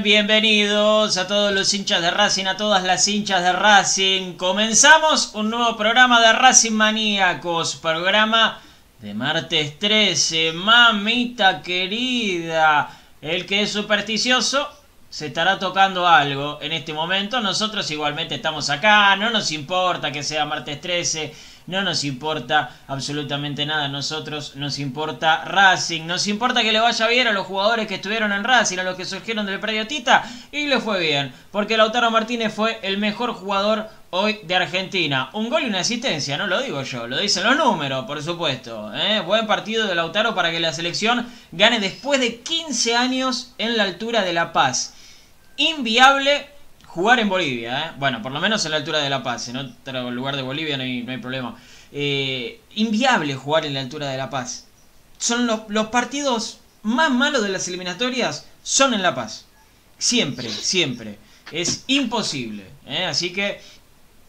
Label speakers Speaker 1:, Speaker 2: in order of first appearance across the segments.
Speaker 1: Bienvenidos a todos los hinchas de Racing, a todas las hinchas de Racing. Comenzamos un nuevo programa de Racing Maníacos, programa de martes 13. Mamita querida, el que es supersticioso se estará tocando algo en este momento. Nosotros igualmente estamos acá, no nos importa que sea martes 13. No nos importa absolutamente nada a nosotros, nos importa Racing, nos importa que le vaya bien a los jugadores que estuvieron en Racing, a los que surgieron del predio Tita, y le fue bien, porque Lautaro Martínez fue el mejor jugador hoy de Argentina. Un gol y una asistencia, no lo digo yo, lo dicen los números, por supuesto. ¿eh? Buen partido de Lautaro para que la selección gane después de 15 años en la altura de La Paz. Inviable jugar en Bolivia, ¿eh? bueno, por lo menos en la altura de La Paz, en otro lugar de Bolivia no hay, no hay problema. Eh, inviable jugar en la altura de La Paz. Son los, los partidos más malos de las eliminatorias, son en La Paz. Siempre, siempre. Es imposible. ¿eh? Así que,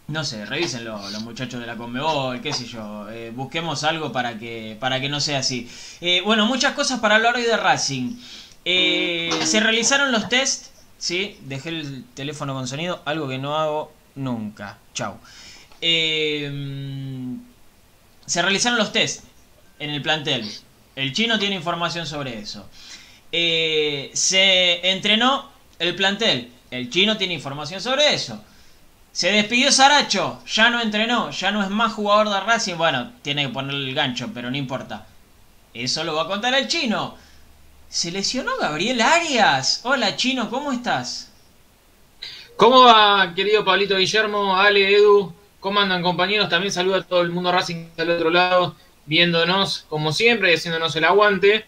Speaker 1: no sé, revísenlo los muchachos de la Conmebol, qué sé yo. busquemos algo para que, para que no sea así. Bueno, muchas cosas para hablar hoy de Racing. Se realizaron los test Sí, dejé el teléfono con sonido, algo que no hago nunca. Chau. Eh, se realizaron los test en el plantel. El chino tiene información sobre eso. Eh, se entrenó el plantel. El chino tiene información sobre eso. Se despidió Saracho, ya no entrenó, ya no es más jugador de Racing. Bueno, tiene que ponerle el gancho, pero no importa. Eso lo va a contar el chino. Se lesionó Gabriel Arias. Hola chino, ¿cómo estás?
Speaker 2: ¿Cómo va, querido Pablito Guillermo, Ale, Edu? ¿Cómo andan, compañeros? También saludo a todo el mundo Racing del otro lado, viéndonos como siempre y haciéndonos el aguante.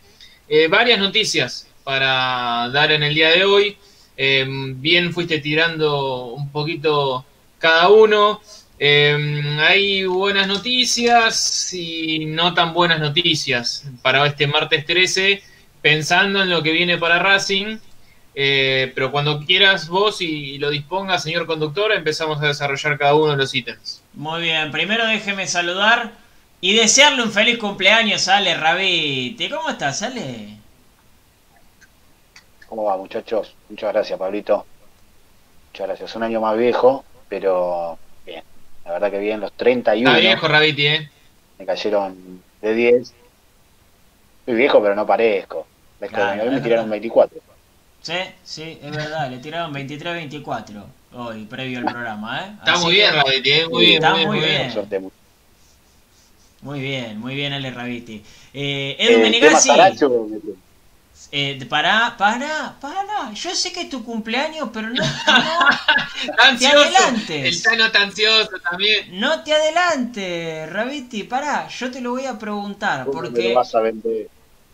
Speaker 2: Eh, varias noticias para dar en el día de hoy. Eh, bien fuiste tirando un poquito cada uno. Eh, hay buenas noticias y no tan buenas noticias para este martes 13, pensando en lo que viene para Racing. Eh, pero cuando quieras vos y lo dispongas, señor conductor, empezamos a desarrollar cada uno de los ítems.
Speaker 1: Muy bien, primero déjeme saludar y desearle un feliz cumpleaños a Ale Rabite. ¿Cómo estás, Ale?
Speaker 3: ¿Cómo va, muchachos? Muchas gracias, Pablito. Muchas gracias. Un año más viejo, pero bien. La verdad que bien, los 31
Speaker 2: Está viejo, Rabiti, ¿eh?
Speaker 3: me cayeron de 10. Soy viejo, pero no parezco. ¿Ves que
Speaker 1: Claro,
Speaker 3: a mí me tiraron
Speaker 1: verdad.
Speaker 3: 24.
Speaker 1: Sí, sí, es verdad, le tiraron 23-24 hoy, previo al programa, ¿eh?
Speaker 2: Está
Speaker 1: Así
Speaker 2: muy
Speaker 1: que-
Speaker 2: bien, Rabiti, ¿eh? Muy bien,
Speaker 1: Está
Speaker 2: muy bien,
Speaker 1: muy
Speaker 2: muy bien.
Speaker 1: bien. Muy bien, muy bien, Ale Rabiti. Eh,
Speaker 3: Eh,
Speaker 1: Edu
Speaker 3: el tema
Speaker 1: Menegazzi, eh, pará, pará, pará. Yo sé que es tu cumpleaños, pero no, no,
Speaker 2: ansioso.
Speaker 1: adelantes.
Speaker 2: El Tano está ansioso también.
Speaker 1: no te adelantes, Rabiti, pará. Yo te lo voy a preguntar,
Speaker 3: ¿cómo me
Speaker 1: porque
Speaker 3: lo vas a vender?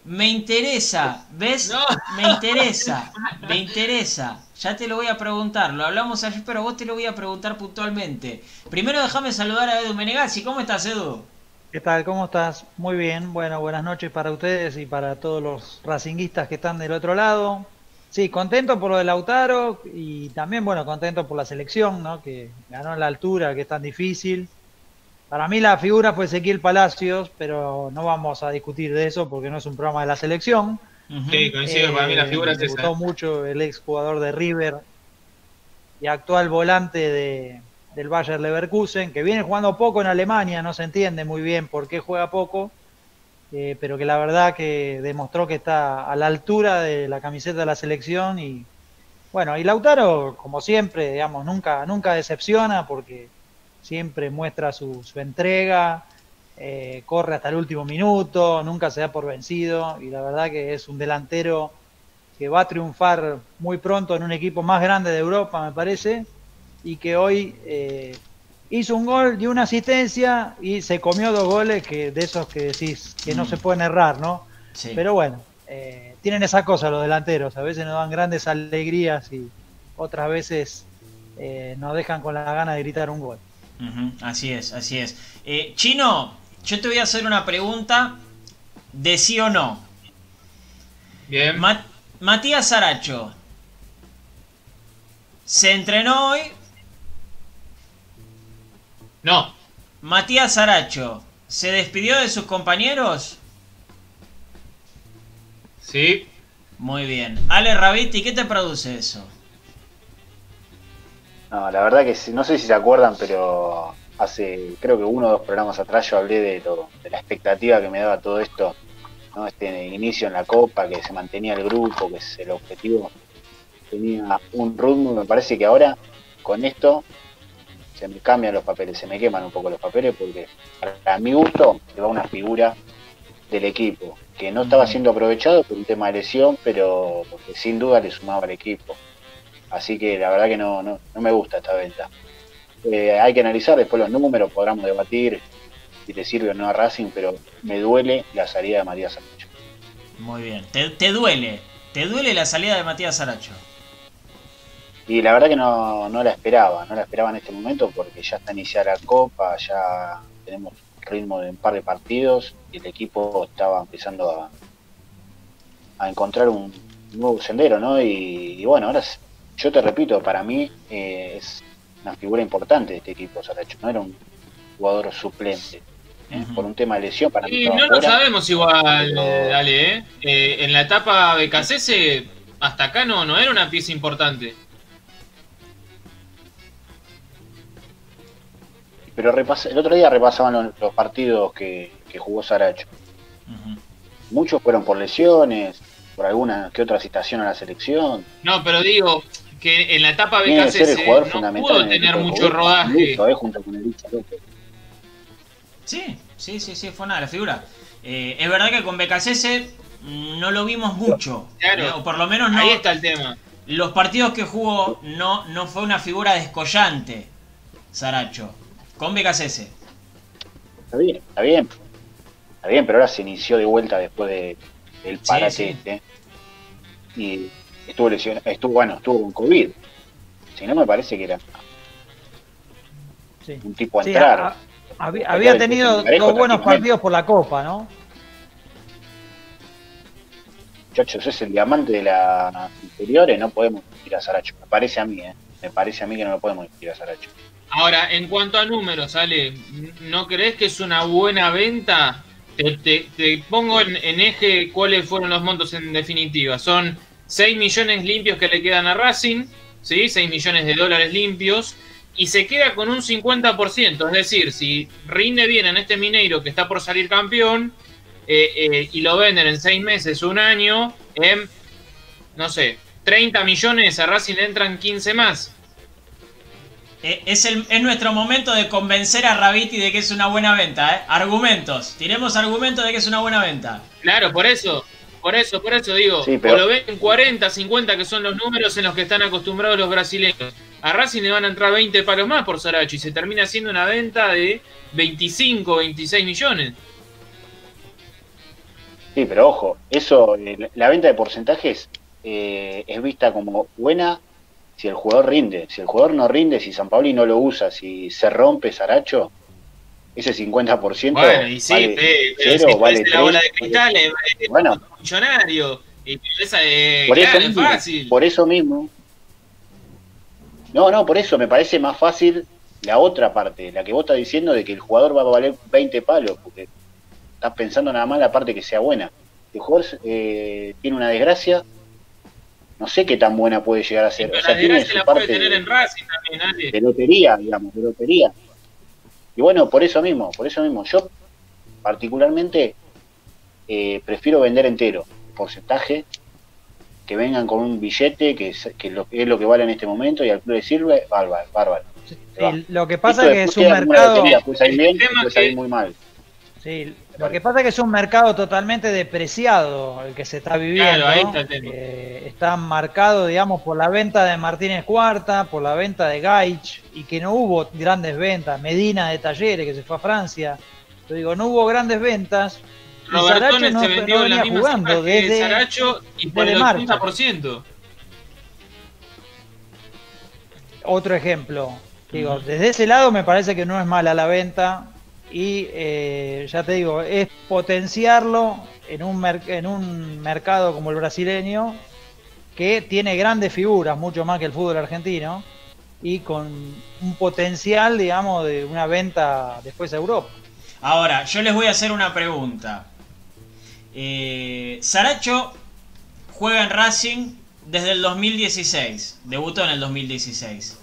Speaker 1: Me interesa, ¿ves? Me interesa, me interesa. Ya te lo voy a preguntar, lo hablamos ayer, pero vos te lo voy a preguntar puntualmente. Primero déjame saludar a Edu Menegazzi. ¿Cómo estás, Edu?
Speaker 4: ¿Qué tal? ¿Cómo estás? Muy bien. Bueno, buenas noches para ustedes y para todos los racinguistas que están del otro lado. Sí, contento por lo de Lautaro y también, bueno, contento por la selección, ¿no? Que ganó en la altura, que es tan difícil. Para mí la figura fue Ezequiel Palacios, pero no vamos a discutir de eso porque no es un programa de la selección.
Speaker 2: Sí, coincido, para mí la figura es
Speaker 4: me
Speaker 2: esa.
Speaker 4: gustó mucho el ex jugador de River y actual volante de, del Bayer Leverkusen, que viene jugando poco en Alemania, no se entiende muy bien por qué juega poco, eh, pero que la verdad que demostró que está a la altura de la camiseta de la selección y bueno, y Lautaro, como siempre, digamos, nunca, nunca decepciona porque siempre muestra su, su entrega, eh, corre hasta el último minuto, nunca se da por vencido y la verdad que es un delantero que va a triunfar muy pronto en un equipo más grande de Europa, me parece, y que hoy eh, hizo un gol y una asistencia y se comió dos goles que de esos que decís que no
Speaker 1: Mm.
Speaker 4: se pueden errar, ¿no?
Speaker 1: Sí.
Speaker 4: Pero bueno, eh, tienen esa cosa los delanteros, a veces nos dan grandes alegrías y otras veces eh, nos dejan con la gana de gritar un gol.
Speaker 1: Así es, así es. Eh, Chino, yo te voy a hacer una pregunta de sí o no.
Speaker 2: Bien.
Speaker 1: Ma- Matías Saracho, ¿se entrenó hoy?
Speaker 2: No,
Speaker 1: Matías Saracho, ¿se despidió de sus compañeros?
Speaker 2: sí.
Speaker 1: Muy bien. Ale Raviti, ¿qué te produce eso?
Speaker 3: No, la verdad que no sé si se acuerdan, pero hace creo que uno o dos programas atrás yo hablé de, lo, de la expectativa que me daba todo esto, ¿no? este inicio en la Copa, que se mantenía el grupo, que es el objetivo tenía un ritmo, me parece que ahora con esto se me cambian los papeles, se me queman un poco los papeles porque para mi gusto se va una figura del equipo que no estaba siendo aprovechado por un tema de lesión, pero porque sin duda le sumaba al equipo. Así que la verdad que no, no, no me gusta esta venta. Eh, hay que analizar después los números, podamos debatir si le sirve o no a Racing, pero me duele la salida de Matías Sancho.
Speaker 1: Muy bien. ¿Te, te duele? ¿Te duele la salida de Matías Saracho?
Speaker 3: Y la verdad que no, no la esperaba, no la esperaba en este momento porque ya está iniciada la Copa, ya tenemos ritmo de un par de partidos y el equipo estaba empezando a, a encontrar un nuevo sendero, ¿no? Y, y bueno, ahora es- yo te repito, para mí eh, es una figura importante de este equipo, Saracho, no era un jugador suplente. ¿eh? Por un tema de lesión, para mí
Speaker 2: Y no lo
Speaker 3: fuera.
Speaker 2: sabemos igual,
Speaker 3: Pero-
Speaker 2: eh, dale, ¿eh? Eh, En la etapa de Cacese, hasta acá no, no era una pieza importante.
Speaker 3: Pero el otro día repasaban los, los partidos que, que jugó Saracho. Muchos fueron por lesiones, por alguna que otra citación a la selección.
Speaker 2: No, pero digo que en la etapa
Speaker 3: ser el
Speaker 2: Cacese
Speaker 3: jugador
Speaker 2: no
Speaker 3: fundamental.
Speaker 2: pudo tener mucho
Speaker 3: Boca,
Speaker 2: rodaje.
Speaker 3: eh, junto con el.
Speaker 1: Sí, sí, sí, sí, fue una de las figuras. Eh, es verdad que con Becasese no lo vimos mucho.
Speaker 2: Claro.
Speaker 1: eh, o por lo menos no.
Speaker 2: Ahí está el tema.
Speaker 1: Los partidos que jugó no, no fue una figura descollante, Saracho. Con Becasese.
Speaker 3: Está bien, está bien. Está bien, pero ahora se inició de vuelta después de, del parate
Speaker 1: sí.
Speaker 3: este. Y estuvo lesionado, estuvo, bueno, estuvo con COVID. Si no me parece que era
Speaker 4: Sí.
Speaker 3: un tipo a
Speaker 4: Sí,
Speaker 3: entrar.
Speaker 4: ha- había, tenido
Speaker 3: Parejo
Speaker 4: dos buenos partidos por la Copa, ¿no?
Speaker 3: Muchachos, es el diamante de las inferiores, no podemos ir a Saracho. Me parece a mí, ¿eh? Me parece a mí que no lo podemos ir a Saracho.
Speaker 2: Ahora, en cuanto a números, Ale, ¿no crees que es una buena venta? Te, pongo en, en eje cuáles fueron los montos en definitiva. Son 6 millones limpios que le quedan a Racing, ¿sí? 6 millones de dólares limpios, y se queda con un 50%. Es decir, si rinde bien en este Mineiro que está por salir campeón, eh, eh, y lo venden en 6 meses, un año, en, no sé, 30 millones, a Racing le entran 15 más.
Speaker 1: Eh, es, el, es nuestro momento de convencer a Raviti de que es una buena venta, ¿eh? Argumentos. Tiremos argumentos de que es una buena venta.
Speaker 2: Claro, por eso, por eso, por eso digo,
Speaker 3: Sí, pero-
Speaker 2: o lo ven en 40, 50, que son los números en los que están acostumbrados los brasileños. A Racing le van a entrar 20 palos más por Saracho y se termina haciendo una venta de 25, 26 millones.
Speaker 3: Sí, pero ojo, eso, eh, la venta de porcentajes eh, es vista como buena si el jugador rinde. Si el jugador no rinde, si San Paoli no lo usa, si se rompe Saracho, ese 50%
Speaker 2: Bueno, y sí,
Speaker 3: vale
Speaker 2: pe- pero
Speaker 3: cero,
Speaker 2: si
Speaker 3: vale
Speaker 2: la bola de cristal, es, es
Speaker 3: Bueno.
Speaker 2: millonario. Y esa es,
Speaker 3: por eso,
Speaker 2: claro, es
Speaker 3: mismo,
Speaker 2: fácil.
Speaker 3: por eso mismo. No, no, por eso me parece más fácil la otra parte, la que vos estás diciendo de que el jugador va a valer 20 palos, porque estás pensando nada más la parte que sea buena. El jugador eh, tiene una desgracia, no sé qué tan buena puede llegar a ser.
Speaker 2: Pero
Speaker 3: O sea,
Speaker 2: la
Speaker 3: tiene su
Speaker 2: la puede
Speaker 3: parte
Speaker 2: tener
Speaker 3: de-
Speaker 2: en Racing también, Ale.
Speaker 3: de lotería, digamos, de lotería. Y bueno, por eso mismo, por eso mismo, yo particularmente eh, prefiero vender entero, porcentaje, que vengan con un billete, que es, que lo, es lo que vale en este momento, y al club le sirve, bárbaro, bárbaro.
Speaker 4: Sí, lo que pasa
Speaker 3: Esto
Speaker 4: es que es
Speaker 3: después
Speaker 4: un mercado.
Speaker 3: lotería, puede salir bien, puede muy mal.
Speaker 4: Sí, lo que pasa es que es un mercado totalmente depreciado el que se está viviendo.
Speaker 2: Claro, ahí está el.
Speaker 4: Eh, está marcado, digamos, por la venta de Martínez Cuarta, por la venta de Gaich, y que no hubo grandes ventas. Medina de Talleres, que se fue a Francia. Yo digo, no hubo grandes ventas. y
Speaker 2: Robertone
Speaker 4: Saracho no,
Speaker 2: se
Speaker 4: no
Speaker 2: vendió en la
Speaker 4: venía
Speaker 2: misma
Speaker 4: jugando
Speaker 2: que
Speaker 4: desde,
Speaker 2: Saracho y por el
Speaker 4: marzo.
Speaker 2: 80%.
Speaker 4: Otro ejemplo. Digo, desde ese lado me parece que no es mala la venta y eh, ya te digo, es potenciarlo en un, en un mercado como el brasileño que tiene grandes figuras, mucho más que el fútbol argentino, y con un potencial, digamos, de una venta después a Europa.
Speaker 1: Ahora, yo les voy a hacer una pregunta. Eh, Saracho juega en Racing desde el 2016. Debutó en el 2016.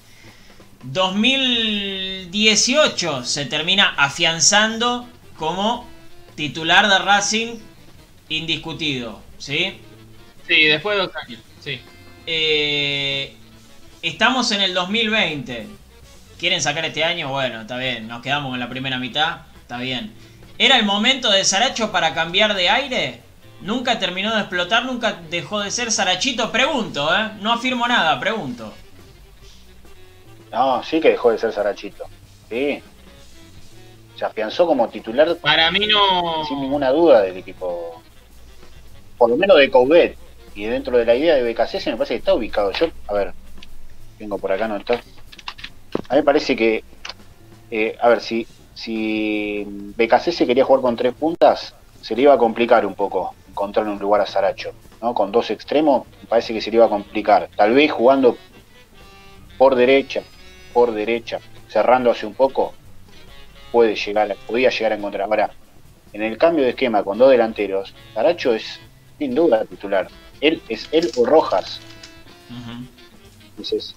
Speaker 1: 2018 se termina afianzando como titular de Racing indiscutido. ¿Sí?
Speaker 2: Sí, después de dos años. Sí.
Speaker 1: Eh, estamos en el 2020. ¿Quieren sacar este año? Bueno, está bien. Nos quedamos en la primera mitad. Está bien. ¿Era el momento de Saracho para cambiar de aire? Nunca terminó de explotar, nunca dejó de ser Sarachito. Pregunto, ¿eh? No afirmo nada, pregunto.
Speaker 3: No, sí que dejó de ser Sarachito. Sí. Se afianzó como titular
Speaker 2: Para mí no.
Speaker 3: sin ninguna duda del equipo, por lo menos de Coudet. Y dentro de la idea de BKC me parece que está ubicado. Yo, a ver, tengo por acá no está. A mí me parece que, eh, a ver, si, si BKC se quería jugar con tres puntas, se le iba a complicar un poco encontrar un lugar a Saracho. ¿no? Con dos extremos, me parece que se le iba a complicar. Tal vez jugando por derecha, por derecha, cerrándose un poco, puede llegar, podía llegar a encontrar. Ahora, en el cambio de esquema con dos delanteros, Saracho es sin duda titular. Él es él o Rojas. Entonces,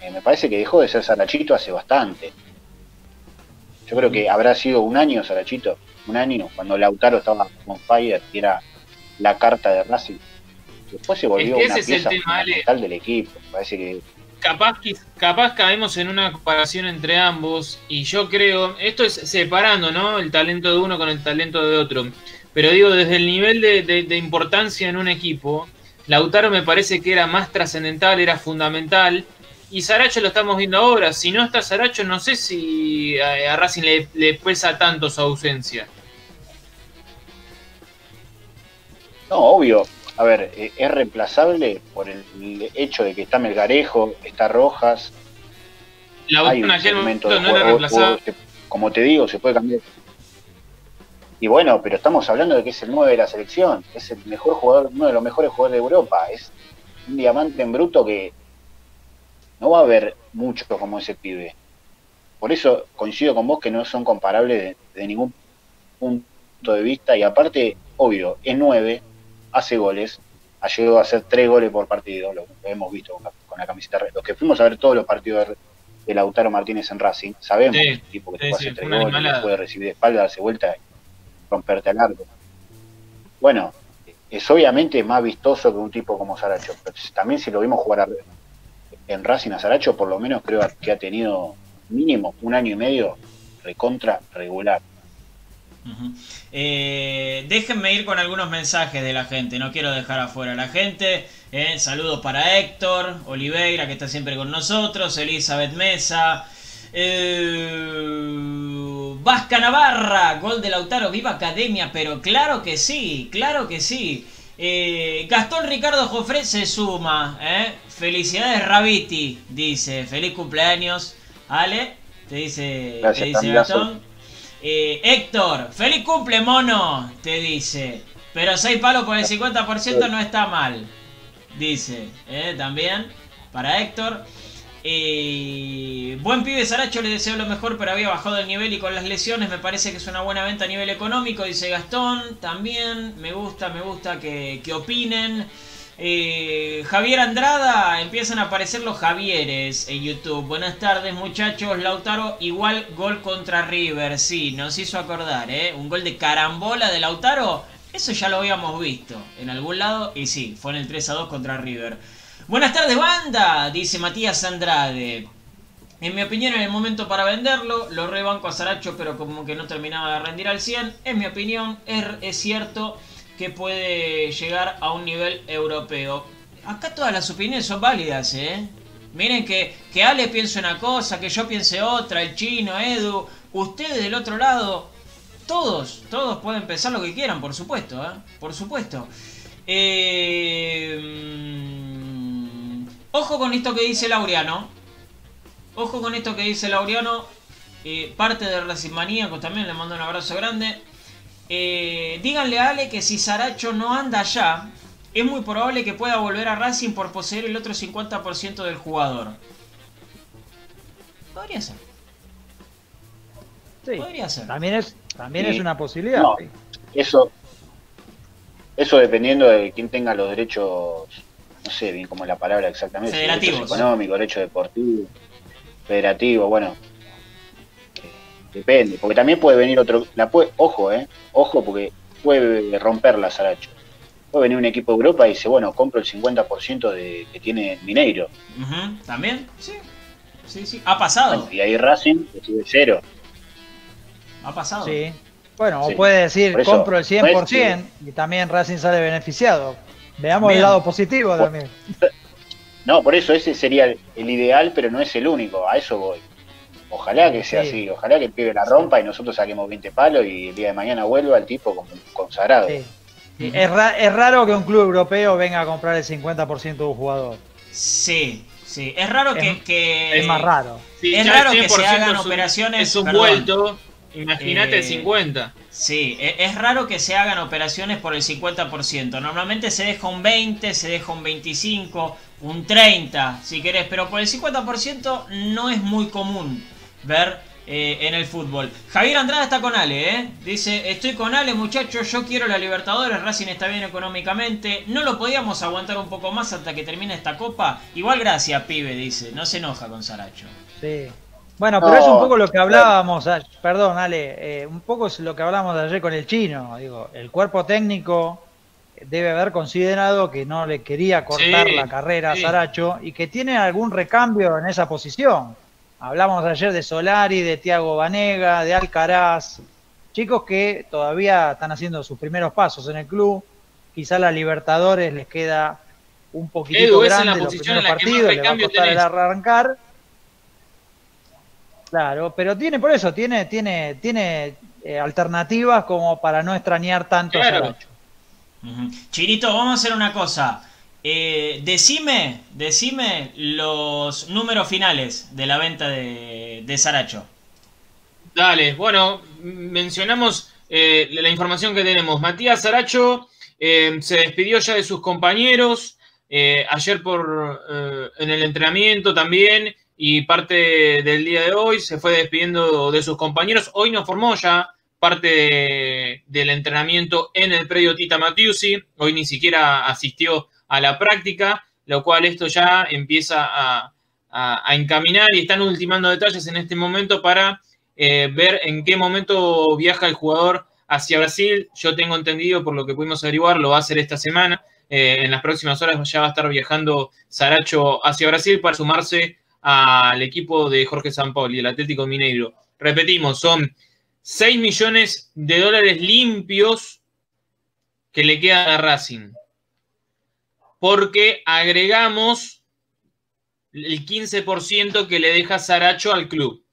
Speaker 3: eh, me parece que dejó de ser Sarachito hace bastante. Yo creo que habrá sido un año Sarachito, un año, cuando Lautaro estaba con fire y era la carta de Racing. Después se volvió
Speaker 2: Es que
Speaker 3: una pieza fundamental del equipo. Me parece que
Speaker 2: capaz, capaz caemos en una comparación entre ambos y yo creo, esto es separando ¿no? el talento de uno con el talento de otro, pero digo, desde el nivel de, de- importancia en un equipo, Lautaro me parece que era más trascendental, era fundamental, y Saracho lo estamos viendo ahora, si no está Saracho no sé si a, a Racing le, le pesa tanto su ausencia.
Speaker 3: No, obvio. A ver, eh, es reemplazable por el hecho de que está Melgarejo, está Rojas.
Speaker 2: Lautaro
Speaker 3: hay un segmento
Speaker 2: momento
Speaker 3: de
Speaker 2: no era
Speaker 3: juego, se- como te digo, se puede cambiar. Y bueno, pero estamos hablando de que es el 9 de la selección, es el mejor jugador, uno de los mejores jugadores de Europa, es un diamante en bruto que no va a haber mucho como ese pibe. Por eso coincido con vos que no son comparables de, de ningún punto de vista y aparte, obvio, es 9, hace goles, ha llegado a hacer 3 goles por partido, lo hemos visto con la, con la camiseta. red. Los que fuimos a ver todos los partidos de, de Lautaro Martínez en Racing, sabemos
Speaker 2: Sí,
Speaker 3: que es un tipo que te
Speaker 2: sí,
Speaker 3: puede
Speaker 2: sí,
Speaker 3: hacer
Speaker 2: fue
Speaker 3: 3
Speaker 2: una
Speaker 3: goles,
Speaker 2: animalada.
Speaker 3: que puede recibir de espalda, darse vuelta y romperte al arco. Bueno, es obviamente más vistoso que un tipo como Saracho, pero también si lo vimos jugar a- en Racing a Saracho, por lo menos creo que ha tenido mínimo un año y medio recontra regular.
Speaker 1: Eh, déjenme ir con algunos mensajes de la gente, no quiero dejar afuera a la gente. Eh, saludos para Héctor, Oliveira, que está siempre con nosotros, Elizabeth Mesa, eh, Vasca Navarra, gol de Lautaro, viva Academia, pero claro que sí, claro que sí. Eh, Gastón Ricardo Jofre se suma, ¿eh? Felicidades Rabiti, dice, feliz cumpleaños. Ale, te dice, te dice Gastón. Eh, Héctor, feliz cumple mono, te dice. Pero 6 palos por el 50% no está mal, dice, ¿eh? también para Héctor. Eh, buen pibe Saracho, le deseo lo mejor, pero había bajado el nivel y con las lesiones me parece que es una buena venta a nivel económico, dice Gastón. También me gusta, me gusta que, opinen. Eh, Javier Andrada, empiezan a aparecer los Javieres en YouTube. Buenas tardes muchachos, Lautaro igual gol contra River, sí, nos hizo acordar, ¿eh? Un gol de carambola de Lautaro, eso ya lo habíamos visto en algún lado y sí, fue en el 3 a 2 contra River. Buenas tardes, banda, dice Matías Andrade. En mi opinión, en el momento para venderlo, lo rebanco a Saracho, pero como que no terminaba de rendir al 100. En mi opinión, es, cierto que puede llegar a un nivel europeo. Acá todas las opiniones son válidas, ¿eh? Miren que, que Ale piense una cosa, que yo piense otra, el chino, Edu, ustedes del otro lado, todos, todos pueden pensar lo que quieran, por supuesto, ¿eh? Por supuesto. Eh Ojo con esto que dice Laureano. Ojo con esto que dice Laureano. Parte de Racing Maníaco también, le mando un abrazo grande. Eh, díganle a Ale que si Saracho no anda allá, es muy probable que pueda volver a Racing por poseer el otro 50% del jugador. Podría ser.
Speaker 4: Sí, Podría ser. También es, también es una posibilidad.
Speaker 3: eso, eso dependiendo de quién tenga los derechos no sé bien cómo es la palabra exactamente,
Speaker 1: Federativos.
Speaker 3: económico, derecho deportivo, federativo, bueno, depende, porque también puede venir otro, la puede, ojo, eh, ojo, porque puede romper la Saracho. Puede venir un equipo de Europa y dice, bueno, compro el 50% de, que tiene Mineiro.
Speaker 1: También, sí. Sí, sí, ha pasado.
Speaker 3: y ahí Racing recibe cero.
Speaker 1: Ha pasado.
Speaker 4: Sí. Bueno, o puede decir, compro el 100% y también Racing sale beneficiado. Veamos el lado positivo también.
Speaker 3: No, por eso ese sería el, ideal, pero no es el único, a eso voy. Ojalá que sea así, ojalá que el pibe la rompa y nosotros saquemos 20 palos y el día de mañana vuelva el tipo como consagrado.
Speaker 4: Es, es, raro que un club europeo venga a comprar el 50% de un jugador.
Speaker 1: Sí, sí. Es raro que,
Speaker 4: Es más raro.
Speaker 1: es raro que se hagan operaciones.
Speaker 2: Es un vuelto Imagínate el 50. Eh,
Speaker 1: sí, e, es raro que se hagan operaciones por el 50%. Normalmente se deja un 20, se deja un 25, un 30, si querés, pero por el 50% no es muy común ver eh, en el fútbol. Javier Andrade está con Ale, ¿eh? Dice, estoy con Ale muchachos, yo quiero la Libertadores, Racing está bien económicamente, no lo podíamos aguantar un poco más hasta que termine esta copa. Igual gracias, pibe, dice, no se enoja con Saracho.
Speaker 4: Sí, bueno, pero es un poco lo que hablábamos, perdón, Ale, eh, un poco es lo que hablábamos ayer con el chino. Digo, el cuerpo técnico debe haber considerado que no le quería cortar la carrera a Saracho y que tiene algún recambio en esa posición. Hablamos ayer de Solari, de Tiago Vanega, de Alcaraz, chicos que todavía están haciendo sus primeros pasos en el club. Quizá la Libertadores les queda un poquitito grande los primeros partidos, le va a costar el arrancar Claro, pero tiene por eso, tiene, tiene, tiene eh, alternativas como para no extrañar tanto a.
Speaker 1: Chirito, vamos a hacer una cosa. Eh, decime, decime los números finales de la venta de, Saracho.
Speaker 2: Dale, bueno, mencionamos eh, la información que tenemos. Matías Saracho se despidió ya de sus compañeros. ayer por en el entrenamiento también y parte del día de hoy se fue despidiendo de sus compañeros. Hoy no formó ya parte del entrenamiento en el predio Tita Matiusi. Hoy ni siquiera asistió a la práctica, lo cual esto ya empieza a, encaminar y están ultimando detalles en este momento para eh, ver en qué momento viaja el jugador hacia Brasil. Yo tengo entendido, por lo que pudimos averiguar, lo va a hacer esta semana. Eh, en las próximas horas ya va a estar viajando Saracho hacia Brasil para sumarse al equipo de Jorge Sampaoli, el Atlético Mineiro. Repetimos, son 6 millones de dólares limpios que le quedan a Racing. Porque agregamos el 15% que le deja Saracho al club.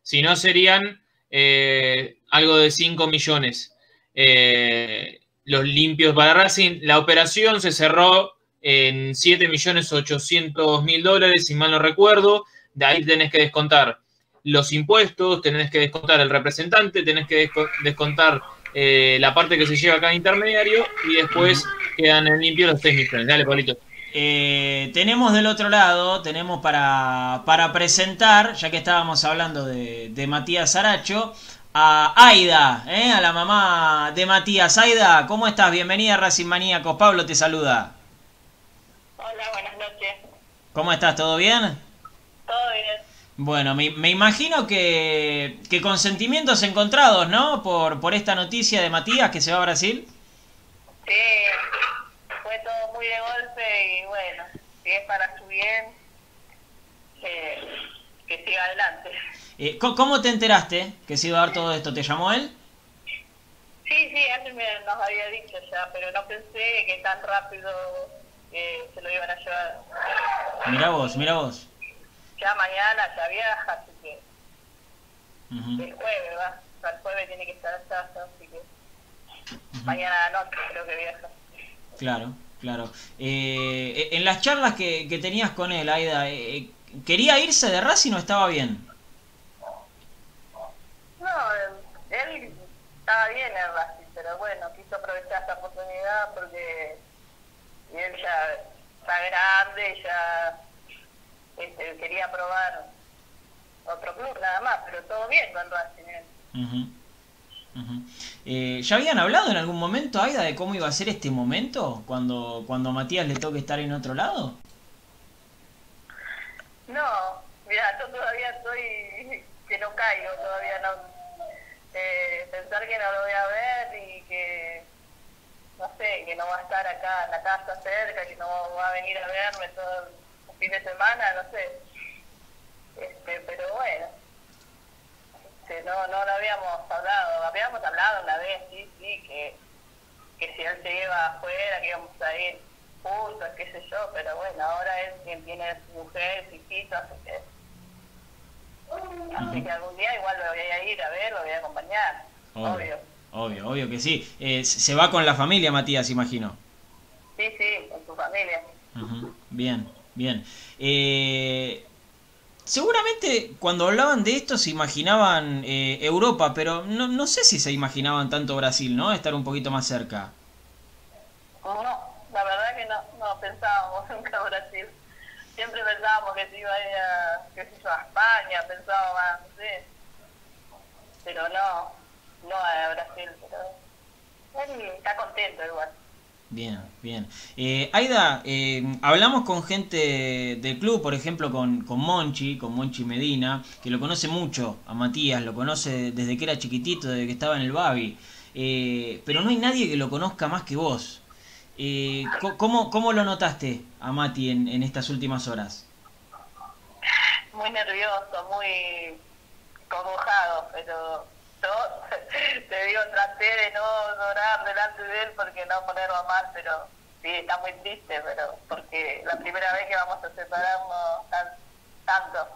Speaker 2: Si no, serían eh, algo de 5 millones. Eh, los limpios para Racing. La operación se cerró en 7 millones 800 mil dólares, si mal no recuerdo. De ahí tenés que descontar los impuestos, tenés que descontar el representante, tenés que descontar eh, la parte que se lleva acá intermediario y después quedan en limpio los 6 millones. Dale, Pablito.
Speaker 1: Eh, tenemos del otro lado, tenemos para, para presentar, ya que estábamos hablando de, de Matías Aracho, a Aida, ¿eh? a la mamá de Matías. Aida, ¿cómo estás? Bienvenida a Racing Maníacos. Pablo te saluda.
Speaker 5: Hola, buenas noches.
Speaker 1: ¿Cómo estás? ¿Todo bien?
Speaker 5: Todo bien.
Speaker 1: Bueno, me, me imagino que, que, con sentimientos encontrados, ¿no? Por, por esta noticia de Matías que se va a Brasil.
Speaker 5: Sí, fue todo muy de golpe y bueno, si es para su bien, que siga adelante.
Speaker 1: Eh, ¿Cómo te enteraste que se iba a dar todo esto? ¿Te llamó él?
Speaker 5: Sí, sí, antes me, nos había dicho ya, pero no pensé que tan rápido eh, se lo iban a llevar.
Speaker 1: Mira vos, mira vos.
Speaker 5: Ya mañana ya viaja, así que el jueves va, el jueves tiene que estar allá, así que mañana a la noche creo que viaja.
Speaker 1: Claro, claro. Eh, en las charlas que, que tenías con él, Aida, eh, ¿quería irse de Racing o estaba bien?
Speaker 5: No, él estaba bien en Racing, pero bueno, quiso aprovechar esta oportunidad porque él ya está grande, ya este, quería probar otro club nada más, pero todo bien con Racing.
Speaker 1: Eh, ¿Ya habían hablado en algún momento, Aida, de cómo iba a ser este momento cuando, cuando Matías le toque estar en otro lado?
Speaker 5: No, mira, yo todavía estoy que no caigo, todavía no. Eh, pensar que no lo voy a ver y que, no sé, que no va a estar acá en la casa cerca, que no va a venir a verme todo fin de semana, no sé. Este, pero bueno, este, no, no lo habíamos hablado, habíamos hablado una vez, sí, sí, que, que si él se iba afuera, que íbamos a ir juntos, qué sé yo, pero bueno, ahora él quien tiene su mujer, su hijito, así que Así que algún día igual lo voy a ir a ver, lo voy a acompañar. Obvio.
Speaker 1: Obvio, obvio, que sí. Eh, se va con la familia, Matías, imagino.
Speaker 5: Sí, sí, con su familia.
Speaker 1: Bien, bien. Eh, seguramente cuando hablaban de esto se imaginaban eh, Europa, pero no, no sé si se imaginaban tanto Brasil, ¿no? Estar un poquito más cerca.
Speaker 5: No, la verdad que no, no pensábamos nunca Brasil siempre pensábamos que se iba a ir a, que iba a España, pensábamos, no sé, pero no, no a Brasil, pero está contento igual.
Speaker 1: Bien, bien. Eh, Aida, eh, hablamos con gente del club, por ejemplo, con, con Monchi, con Monchi Medina, que lo conoce mucho a Matías, lo conoce desde que era chiquitito, desde que estaba en el Babi. Eh, pero no hay nadie que lo conozca más que vos. Eh, ¿cómo, ¿Cómo lo notaste a Mati en, en estas últimas horas?
Speaker 5: Muy nervioso, muy congojado, pero yo te digo, traté de no llorar delante de él porque no ponerlo mal, pero sí, está muy triste, pero porque la primera vez que vamos a separarnos tan, tanto.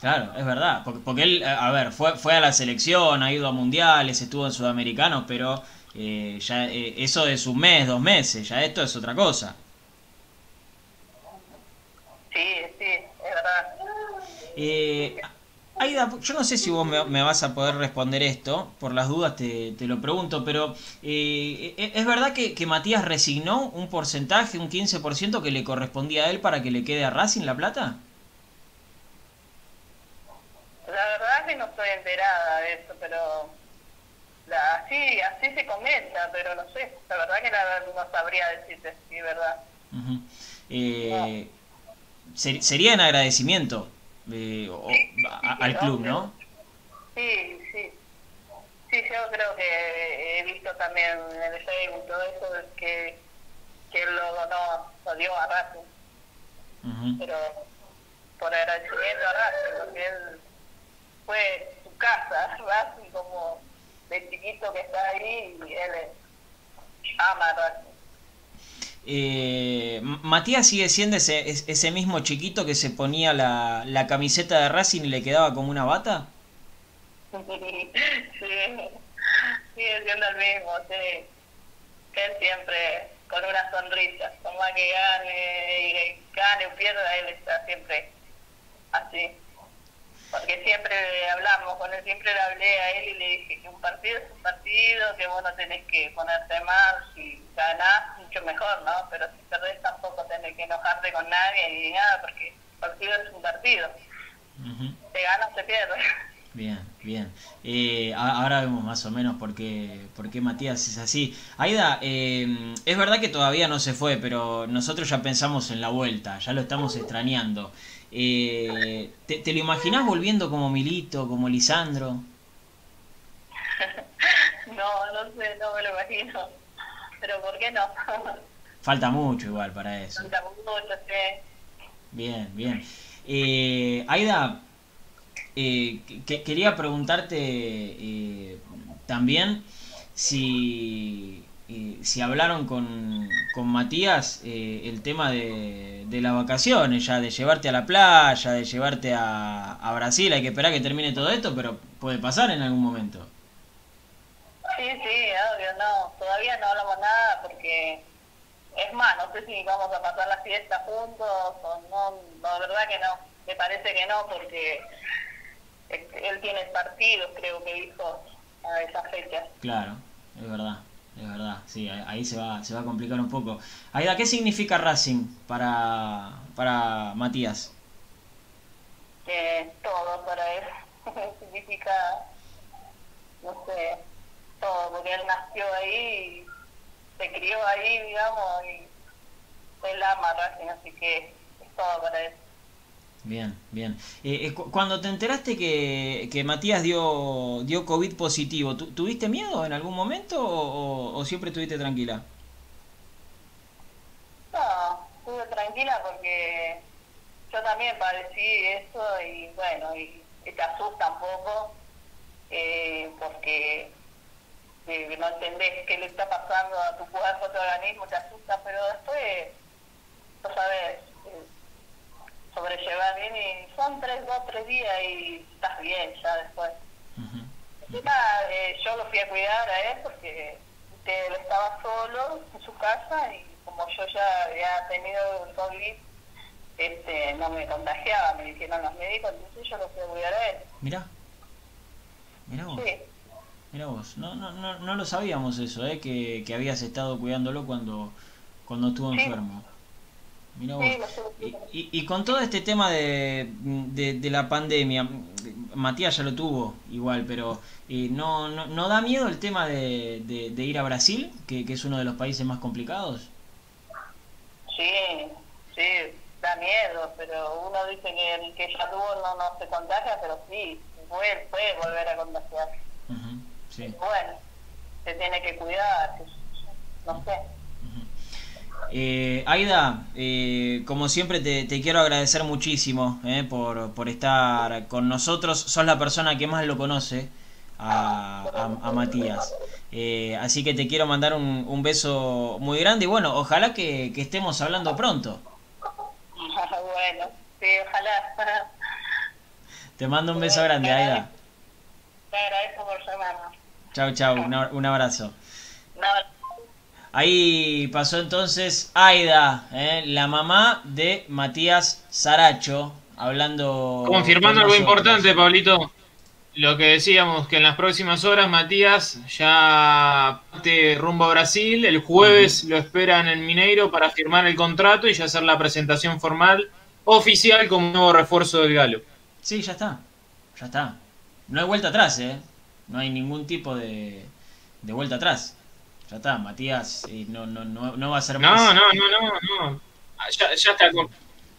Speaker 1: Claro, es verdad, porque, porque él, a ver, fue, fue a la selección, ha ido a mundiales, estuvo en sudamericanos, pero eh, ya eh, eso es un mes, dos meses, ya esto es otra cosa.
Speaker 5: Sí, sí, es verdad.
Speaker 1: Eh, Aida, yo no sé si vos me, vas a poder responder esto, por las dudas te, te lo pregunto, pero eh, ¿es verdad que, que, Matías resignó un porcentaje, un 15% que le correspondía a él para que le quede a Racing la plata?
Speaker 5: La verdad es que no estoy enterada de eso, pero así, así se comenta, pero no sé, la verdad que la, no sabría decirte si es verdad.
Speaker 1: eh, sería en agradecimiento eh, al club, ¿no?
Speaker 5: Sí, sí. Sí, yo creo que he visto también en el Facebook todo eso que, que él lo, donó, lo dio a Racing. Pero por agradecimiento a Racing, porque él fue su casa, Racing, como de chiquito que está ahí y él ama Racing.
Speaker 1: Eh, Matías sigue siendo ese, ese mismo chiquito que se ponía la, la camiseta de Racing y le quedaba como una bata.
Speaker 5: sí, sigue siendo el mismo, sí. Él siempre con una sonrisa, como que gane y gane o pierda, él está siempre así. Porque siempre hablamos con él, siempre le hablé a él y le dije que un partido es un partido, que vos no tenés que ponerte mal, si ganás, mucho mejor, ¿no? Pero si perdés tampoco tenés que enojarte con nadie ni nada, porque el partido es un partido. Se gana o se pierde.
Speaker 1: Bien, bien. Eh, ahora vemos más o menos por qué, por qué Matías es así. Aida, eh, es verdad que todavía no se fue, pero nosotros ya pensamos en la vuelta, ya lo estamos extrañando. Eh, ¿te, ¿Te lo imaginás volviendo como Milito, como Lisandro?
Speaker 5: no, no sé, no me lo imagino. Pero ¿por qué no?
Speaker 1: Falta mucho igual para eso.
Speaker 5: Falta mucho, sí.
Speaker 1: Bien, bien. Eh, Aida, eh, que, quería preguntarte eh, también si, eh, si hablaron con, con Matías eh, el tema de, de, las vacaciones, ya de llevarte a la playa, de llevarte a, a, Brasil. Hay que esperar que termine todo esto, pero puede pasar en algún momento.
Speaker 5: Sí, sí, obvio, no. Todavía no hablamos nada porque es más, no sé si vamos a pasar la fiesta juntos o no. La verdad que no. Me parece que no porque él tiene partidos, creo que dijo, a esas fechas.
Speaker 1: Claro, es verdad, es verdad, sí, ahí se va, se va a complicar un poco. Aida, ¿qué significa Racing para, para Matías?
Speaker 5: Eh, todo para él, significa, no sé, todo, porque él nació ahí, se crió ahí, digamos, y él ama Racing, así que es todo para él.
Speaker 1: Bien, bien. Eh, eh, cuando te enteraste que, que Matías dio, dio COVID positivo, ¿tuviste miedo en algún momento o, siempre estuviste tranquila?
Speaker 5: No, estuve tranquila porque yo también padecí eso y bueno, y, te asusta un poco eh, porque eh, no entendés qué le está pasando a tu cuerpo, a tu organismo, te asusta, pero después, tú sabes sobrellevar bien y son tres, dos, tres días y estás bien ya después. Uh -huh. Encima, eh, yo lo fui a cuidar a él porque él estaba solo en su casa y como yo ya había tenido el COVID, este, no me contagiaba, me dijeron los médicos, entonces yo lo fui a cuidar a él.
Speaker 1: Mira, mira vos.
Speaker 5: Sí.
Speaker 1: Mira vos, no, no, no, no lo sabíamos eso, ¿eh? que, que habías estado cuidándolo cuando, cuando estuvo
Speaker 5: Sí.
Speaker 1: enfermo. Mira vos. Y, y, y con todo este tema de, de, de la pandemia, Matías ya lo tuvo igual, pero eh, ¿no, no, ¿no da miedo el tema de, de, ir a Brasil, que, que es uno de los países más complicados?
Speaker 5: Sí, sí, da miedo, pero uno dice que el que ya tuvo no, no se contagia, pero sí, puede, puede volver a contagiar.
Speaker 1: Sí.
Speaker 5: Bueno, se tiene que cuidar, no sé.
Speaker 1: Eh, Aida, eh, como siempre te, te, quiero agradecer muchísimo eh, por, por, estar con nosotros. Sos la persona que más lo conoce a, a, a Matías. Eh, así que te quiero mandar un, un, beso muy grande y bueno, ojalá que, que estemos hablando pronto.
Speaker 5: bueno, sí, ojalá.
Speaker 1: Te mando un beso grande, Aida.
Speaker 5: Te agradezco por llamarnos.
Speaker 1: Chau, chau, un, un abrazo.
Speaker 5: Un abrazo.
Speaker 1: Ahí pasó entonces Aida, ¿eh? la mamá de Matías Saracho, hablando.
Speaker 2: Confirmando algo importante, Pablito. Lo que decíamos, que en las próximas horas Matías ya parte rumbo a Brasil. El jueves uh -huh. lo esperan en Mineiro para firmar el contrato y ya hacer la presentación formal oficial como nuevo refuerzo del Galo.
Speaker 1: Sí, ya está. Ya está. No hay vuelta atrás, ¿eh? No hay ningún tipo de, de vuelta atrás. Ya está, Matías eh, no, no, no, no va a ser
Speaker 2: no,
Speaker 1: más.
Speaker 2: No, no, no, no. Ya, ya está.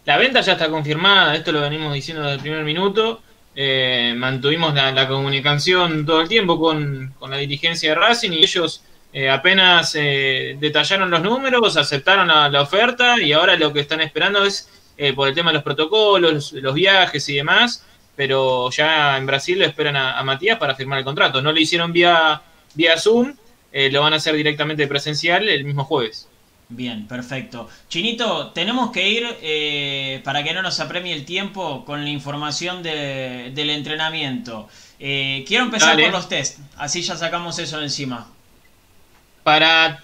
Speaker 2: La venta ya está confirmada, esto lo venimos diciendo desde el primer minuto. Eh, mantuvimos la, la, comunicación todo el tiempo con, con, la dirigencia de Racing y ellos eh, apenas eh, detallaron los números, aceptaron la, la, oferta y ahora lo que están esperando es eh, por el tema de los protocolos, los viajes y demás, pero ya en Brasil lo esperan a, a Matías para firmar el contrato. No lo hicieron vía, vía Zoom, eh, lo van a hacer directamente presencial el mismo jueves.
Speaker 1: Bien, perfecto. Chinito, tenemos que ir, eh, para que no nos apremie el tiempo, con la información de, del entrenamiento. Eh, quiero empezar
Speaker 2: Dale.
Speaker 1: con los test, así ya sacamos eso de encima.
Speaker 2: Para,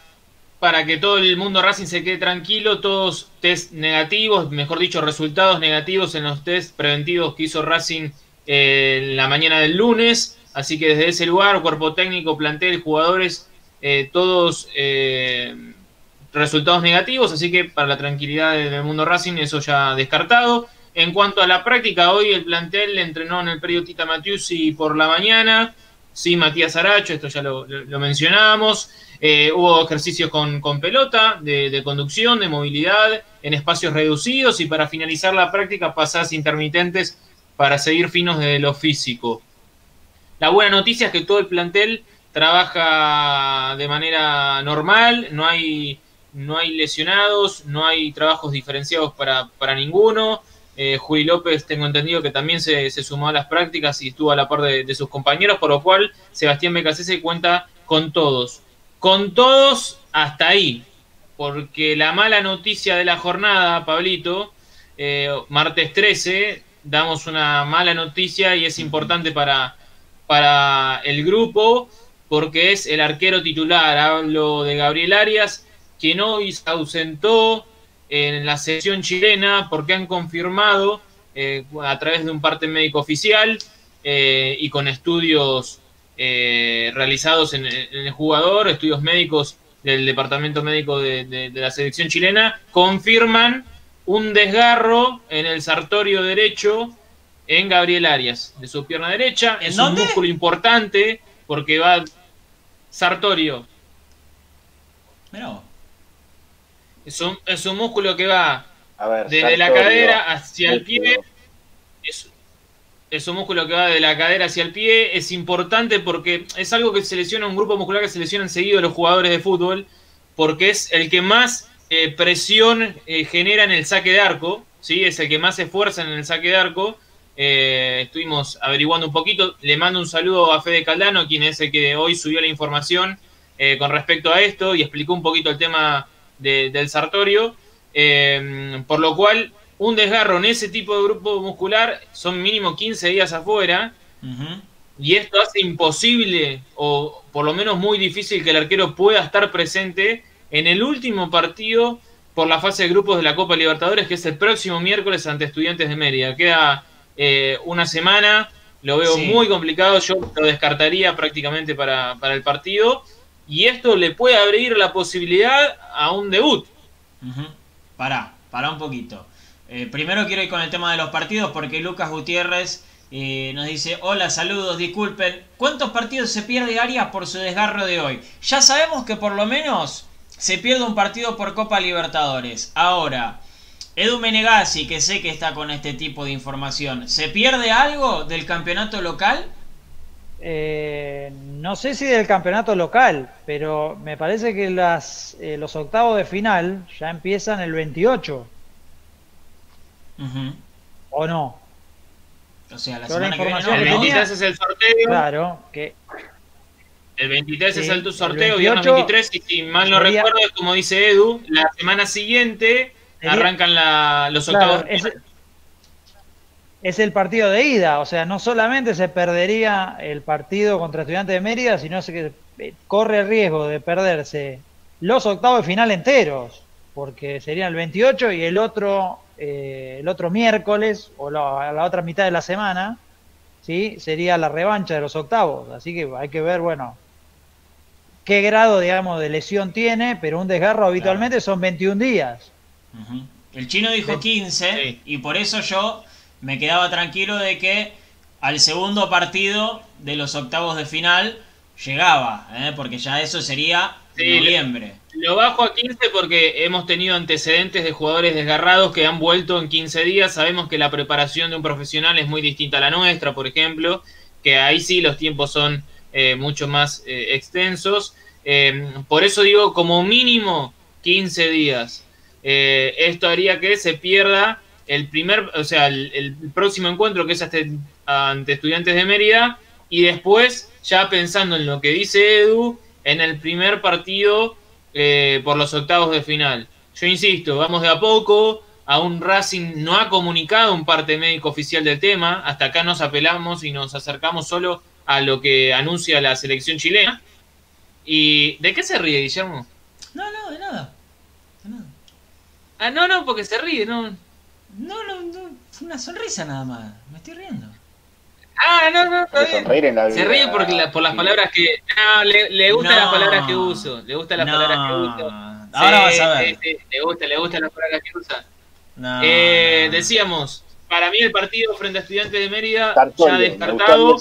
Speaker 2: para que todo el mundo Racing se quede tranquilo, todos test negativos, mejor dicho, resultados negativos en los test preventivos que hizo Racing eh, en la mañana del lunes. Así que desde ese lugar, cuerpo técnico, plantel, jugadores, eh, todos eh, resultados negativos. Así que para la tranquilidad del mundo Racing, eso ya descartado. En cuanto a la práctica, hoy el plantel entrenó en el periodo Tita Matiusi por la mañana. Sí, Matías Aracho, esto ya lo, mencionábamos. Eh, hubo ejercicios con, con pelota, de, de conducción, de movilidad, en espacios reducidos y para finalizar la práctica, pasadas intermitentes para seguir finos de lo físico. La buena noticia es que todo el plantel trabaja de manera normal, no hay, no hay lesionados, no hay trabajos diferenciados para, para ninguno. Eh, Juli López, tengo entendido que también se, se sumó a las prácticas y estuvo a la par de, de sus compañeros, por lo cual Sebastián Becasese cuenta con todos. Con todos hasta ahí, porque la mala noticia de la jornada, Pablito, eh, martes 13, damos una mala noticia y es importante para, para el grupo, porque es el arquero titular. Hablo de Gabriel Arias, quien hoy se ausentó en la sesión chilena porque han confirmado eh, a través de un parte médico oficial eh, y con estudios eh, realizados en, en el jugador, estudios médicos del departamento médico de, de- de la selección chilena, confirman un desgarro en el sartorio derecho en Gabriel Arias, de su pierna derecha.
Speaker 1: ¿En
Speaker 2: es
Speaker 1: dónde?
Speaker 2: un músculo importante porque va sartorio.
Speaker 1: Mirá.
Speaker 2: Es un, es un músculo que va
Speaker 3: A ver,
Speaker 2: desde la cadera hacia el pie. Es, es un músculo que va de la cadera hacia el pie. Es importante porque es algo que se lesiona, un grupo muscular que se lesiona enseguida los jugadores de fútbol, porque es el que más eh, presión eh, genera en el saque de arco. ¿sí? Es el que más se esfuerza en el saque de arco. Eh, estuvimos averiguando un poquito. Le mando un saludo a Fede Caldano, quien es el que hoy subió la información eh, con respecto a esto y explicó un poquito el tema de- del sartorio. Eh, por lo cual, un desgarro en ese tipo de grupo muscular son mínimo 15 días afuera. Y esto hace imposible, o por lo menos muy difícil, que el arquero pueda estar presente en el último partido por la fase de grupos de la Copa Libertadores, que es el próximo miércoles ante Estudiantes de Mérida. Queda eh, una semana, lo veo
Speaker 1: Sí.
Speaker 2: muy complicado, yo lo descartaría prácticamente para, para el partido. Y esto le puede abrir la posibilidad a un debut.
Speaker 1: Ujú. Pará, pará un poquito. Eh, primero quiero ir con el tema de los partidos porque Lucas Gutiérrez eh, nos dice, hola, saludos, disculpen. ¿Cuántos partidos se pierde Arias por su desgarro de hoy? Ya sabemos que por lo menos se pierde un partido por Copa Libertadores. Ahora, Edu Menegazzi, que sé que está con este tipo de información, ¿se pierde algo del campeonato local?
Speaker 4: Eh, no sé si del campeonato local, pero me parece que las, eh, los octavos de final ya empiezan el 28,
Speaker 1: Ujú.
Speaker 4: ¿o no?
Speaker 1: O sea, la
Speaker 4: Yo la
Speaker 1: semana que viene
Speaker 2: El
Speaker 4: que
Speaker 1: no.
Speaker 4: tenía-
Speaker 2: 23 es el sorteo.
Speaker 4: Claro, que
Speaker 2: El 23 es el tu
Speaker 4: el
Speaker 2: sorteo, viernes
Speaker 4: 28
Speaker 2: 23, y si mal no
Speaker 4: sería-
Speaker 2: recuerdo, es como dice Edu, la semana siguiente arrancan la- los
Speaker 4: claro,
Speaker 2: octavos.
Speaker 4: es, es el partido de ida, o sea, no solamente se perdería el partido contra Estudiantes de Mérida, sino que eh, corre el riesgo de perderse los octavos de final enteros, porque serían el 28 y el otro, eh, el otro miércoles o la, la otra mitad de la semana, ¿sí? sería la revancha de los octavos. Así que hay que ver, bueno, qué grado, digamos, de lesión tiene, pero un desgarro habitualmente son 21 días.
Speaker 1: El chino dijo
Speaker 4: Sí.
Speaker 1: 15
Speaker 2: Sí.
Speaker 1: y por eso yo me quedaba tranquilo de que al segundo partido de los octavos de final llegaba, ¿eh? porque ya eso sería
Speaker 2: Sí,
Speaker 1: noviembre.
Speaker 2: Lo bajo a 15 porque hemos tenido antecedentes de jugadores desgarrados que han vuelto en 15 días. Sabemos que la preparación de un profesional es muy distinta a la nuestra, por ejemplo, que ahí sí los tiempos son eh, mucho más eh, extensos. Eh, por eso digo, como mínimo 15 días. Eh, esto haría que se pierda el primer, o sea, el, próximo encuentro que es ante, ante Estudiantes de Mérida y después, ya pensando en lo que dice Edu, en el primer partido eh, por los octavos de final. Yo insisto, vamos de a poco, aún Racing no ha comunicado un parte médico oficial del tema, hasta acá nos apelamos y nos acercamos solo a lo que anuncia la selección chilena. ¿Y de qué se ríe, Guillermo?
Speaker 1: No, no, de nada.
Speaker 2: Ah, no, no, porque se ríe, no.
Speaker 1: No, no, no, fue una sonrisa nada más. Me estoy riendo.
Speaker 2: Ah, no, no, está bien.
Speaker 3: la
Speaker 2: Se ríe porque la- por las
Speaker 3: Sí.
Speaker 2: palabras que. No, le, le gustan
Speaker 1: No.
Speaker 2: las palabras que uso. Le gustan las
Speaker 1: No.
Speaker 2: palabras que uso.
Speaker 1: Ahora
Speaker 2: Sí,
Speaker 1: vas a ver.
Speaker 2: sí, sí, le gusta, le gustan las palabras que usa.
Speaker 1: No,
Speaker 2: Eh,
Speaker 1: no.
Speaker 2: Decíamos, para mí el partido frente a Estudiantes de Mérida
Speaker 3: Sartorio,
Speaker 2: ya
Speaker 3: me gustó
Speaker 2: descartado.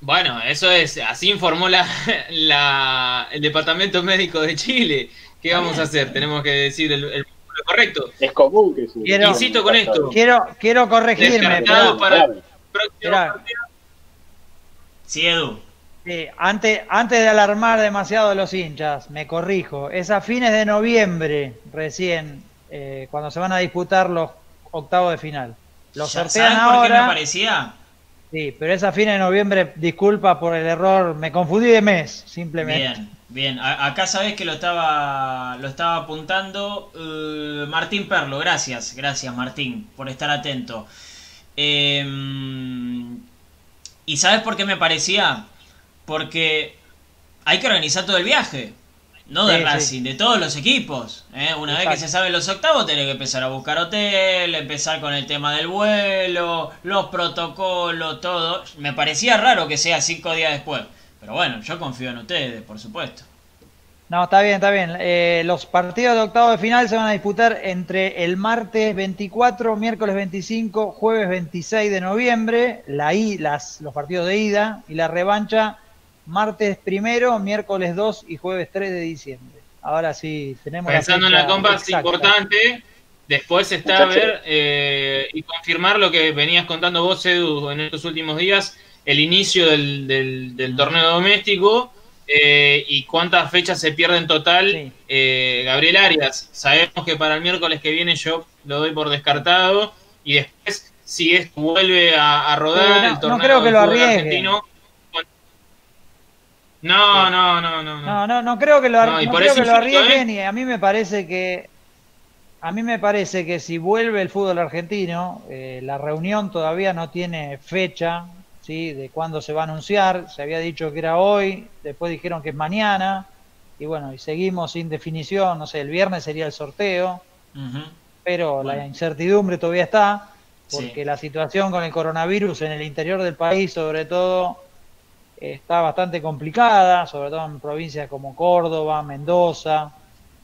Speaker 2: Bueno, eso es, así informó la, la- el Departamento Médico de Chile. ¿Qué vamos a hacer? Tenemos que decir el, el- lo correcto.
Speaker 3: Es común que
Speaker 4: Quiero-
Speaker 2: Insisto con esto.
Speaker 4: Quiero, quiero corregirme, pero
Speaker 2: para-. Próximo.
Speaker 1: Sí, Edu.
Speaker 4: sí, antes, antes de alarmar demasiado a los hinchas, me corrijo. Es a fines de noviembre recién, eh, cuando se van a disputar los octavos de final. Los
Speaker 1: Ya-
Speaker 4: sortean
Speaker 1: ¿Sabes por qué me
Speaker 4: ahora.
Speaker 1: parecía?
Speaker 4: Sí, pero es a fines de noviembre. Disculpa por el error, me confundí de mes, simplemente.
Speaker 1: Bien, bien. Acá sabés que lo estaba, lo estaba apuntando eh, Martín Perlo. Gracias, gracias Martín por estar atento. Eh, ¿Y sabes por qué me parecía? Porque hay que organizar todo el viaje. No de
Speaker 4: Sí,
Speaker 1: Racing, de todos los equipos. ¿eh? Una vez que se saben los octavos, tenés que empezar a buscar hotel, empezar con el tema del vuelo, los protocolos, todo. Me parecía raro que sea cinco días después. Pero bueno, yo confío en ustedes, por supuesto.
Speaker 4: No, está bien, está bien. Eh, los partidos de octavo de final se van a disputar entre el martes 24, miércoles 25, jueves 26 de noviembre, la I, las, los partidos de ida y la revancha martes primero, miércoles 2 y jueves 3 de diciembre. Ahora sí, tenemos
Speaker 2: Pensando en la compa es importante. Después está a ver eh, y confirmar lo que venías contando vos, Edu, en estos últimos días, el inicio del, del- del torneo doméstico eh, y cuántas fechas se pierden en total.
Speaker 4: Sí.
Speaker 2: Eh, Gabriel Arias, sabemos que para el miércoles que viene yo lo doy por descartado y después, si esto vuelve a, a rodar
Speaker 4: no-
Speaker 2: el
Speaker 4: no
Speaker 2: torneo
Speaker 4: creo que lo arriesgue.
Speaker 2: argentino. No, no, no, no, no.
Speaker 4: No, no, no creo que lo, ar-
Speaker 2: No,
Speaker 4: no creo que lo
Speaker 2: insisto,
Speaker 4: arriesguen
Speaker 2: ¿eh?
Speaker 4: y a mí me parece que a mí me parece que si vuelve el fútbol argentino, eh, la reunión todavía no tiene fecha, ¿sí? De cuándo se va a anunciar. Se había dicho que era hoy, después dijeron que es mañana y bueno, y seguimos sin definición. No sé, el viernes sería el sorteo, pero
Speaker 1: Bueno.
Speaker 4: la incertidumbre todavía está porque
Speaker 1: Sí.
Speaker 4: la situación con el coronavirus en el interior del país, sobre todo, está bastante complicada, sobre todo en provincias como Córdoba, Mendoza,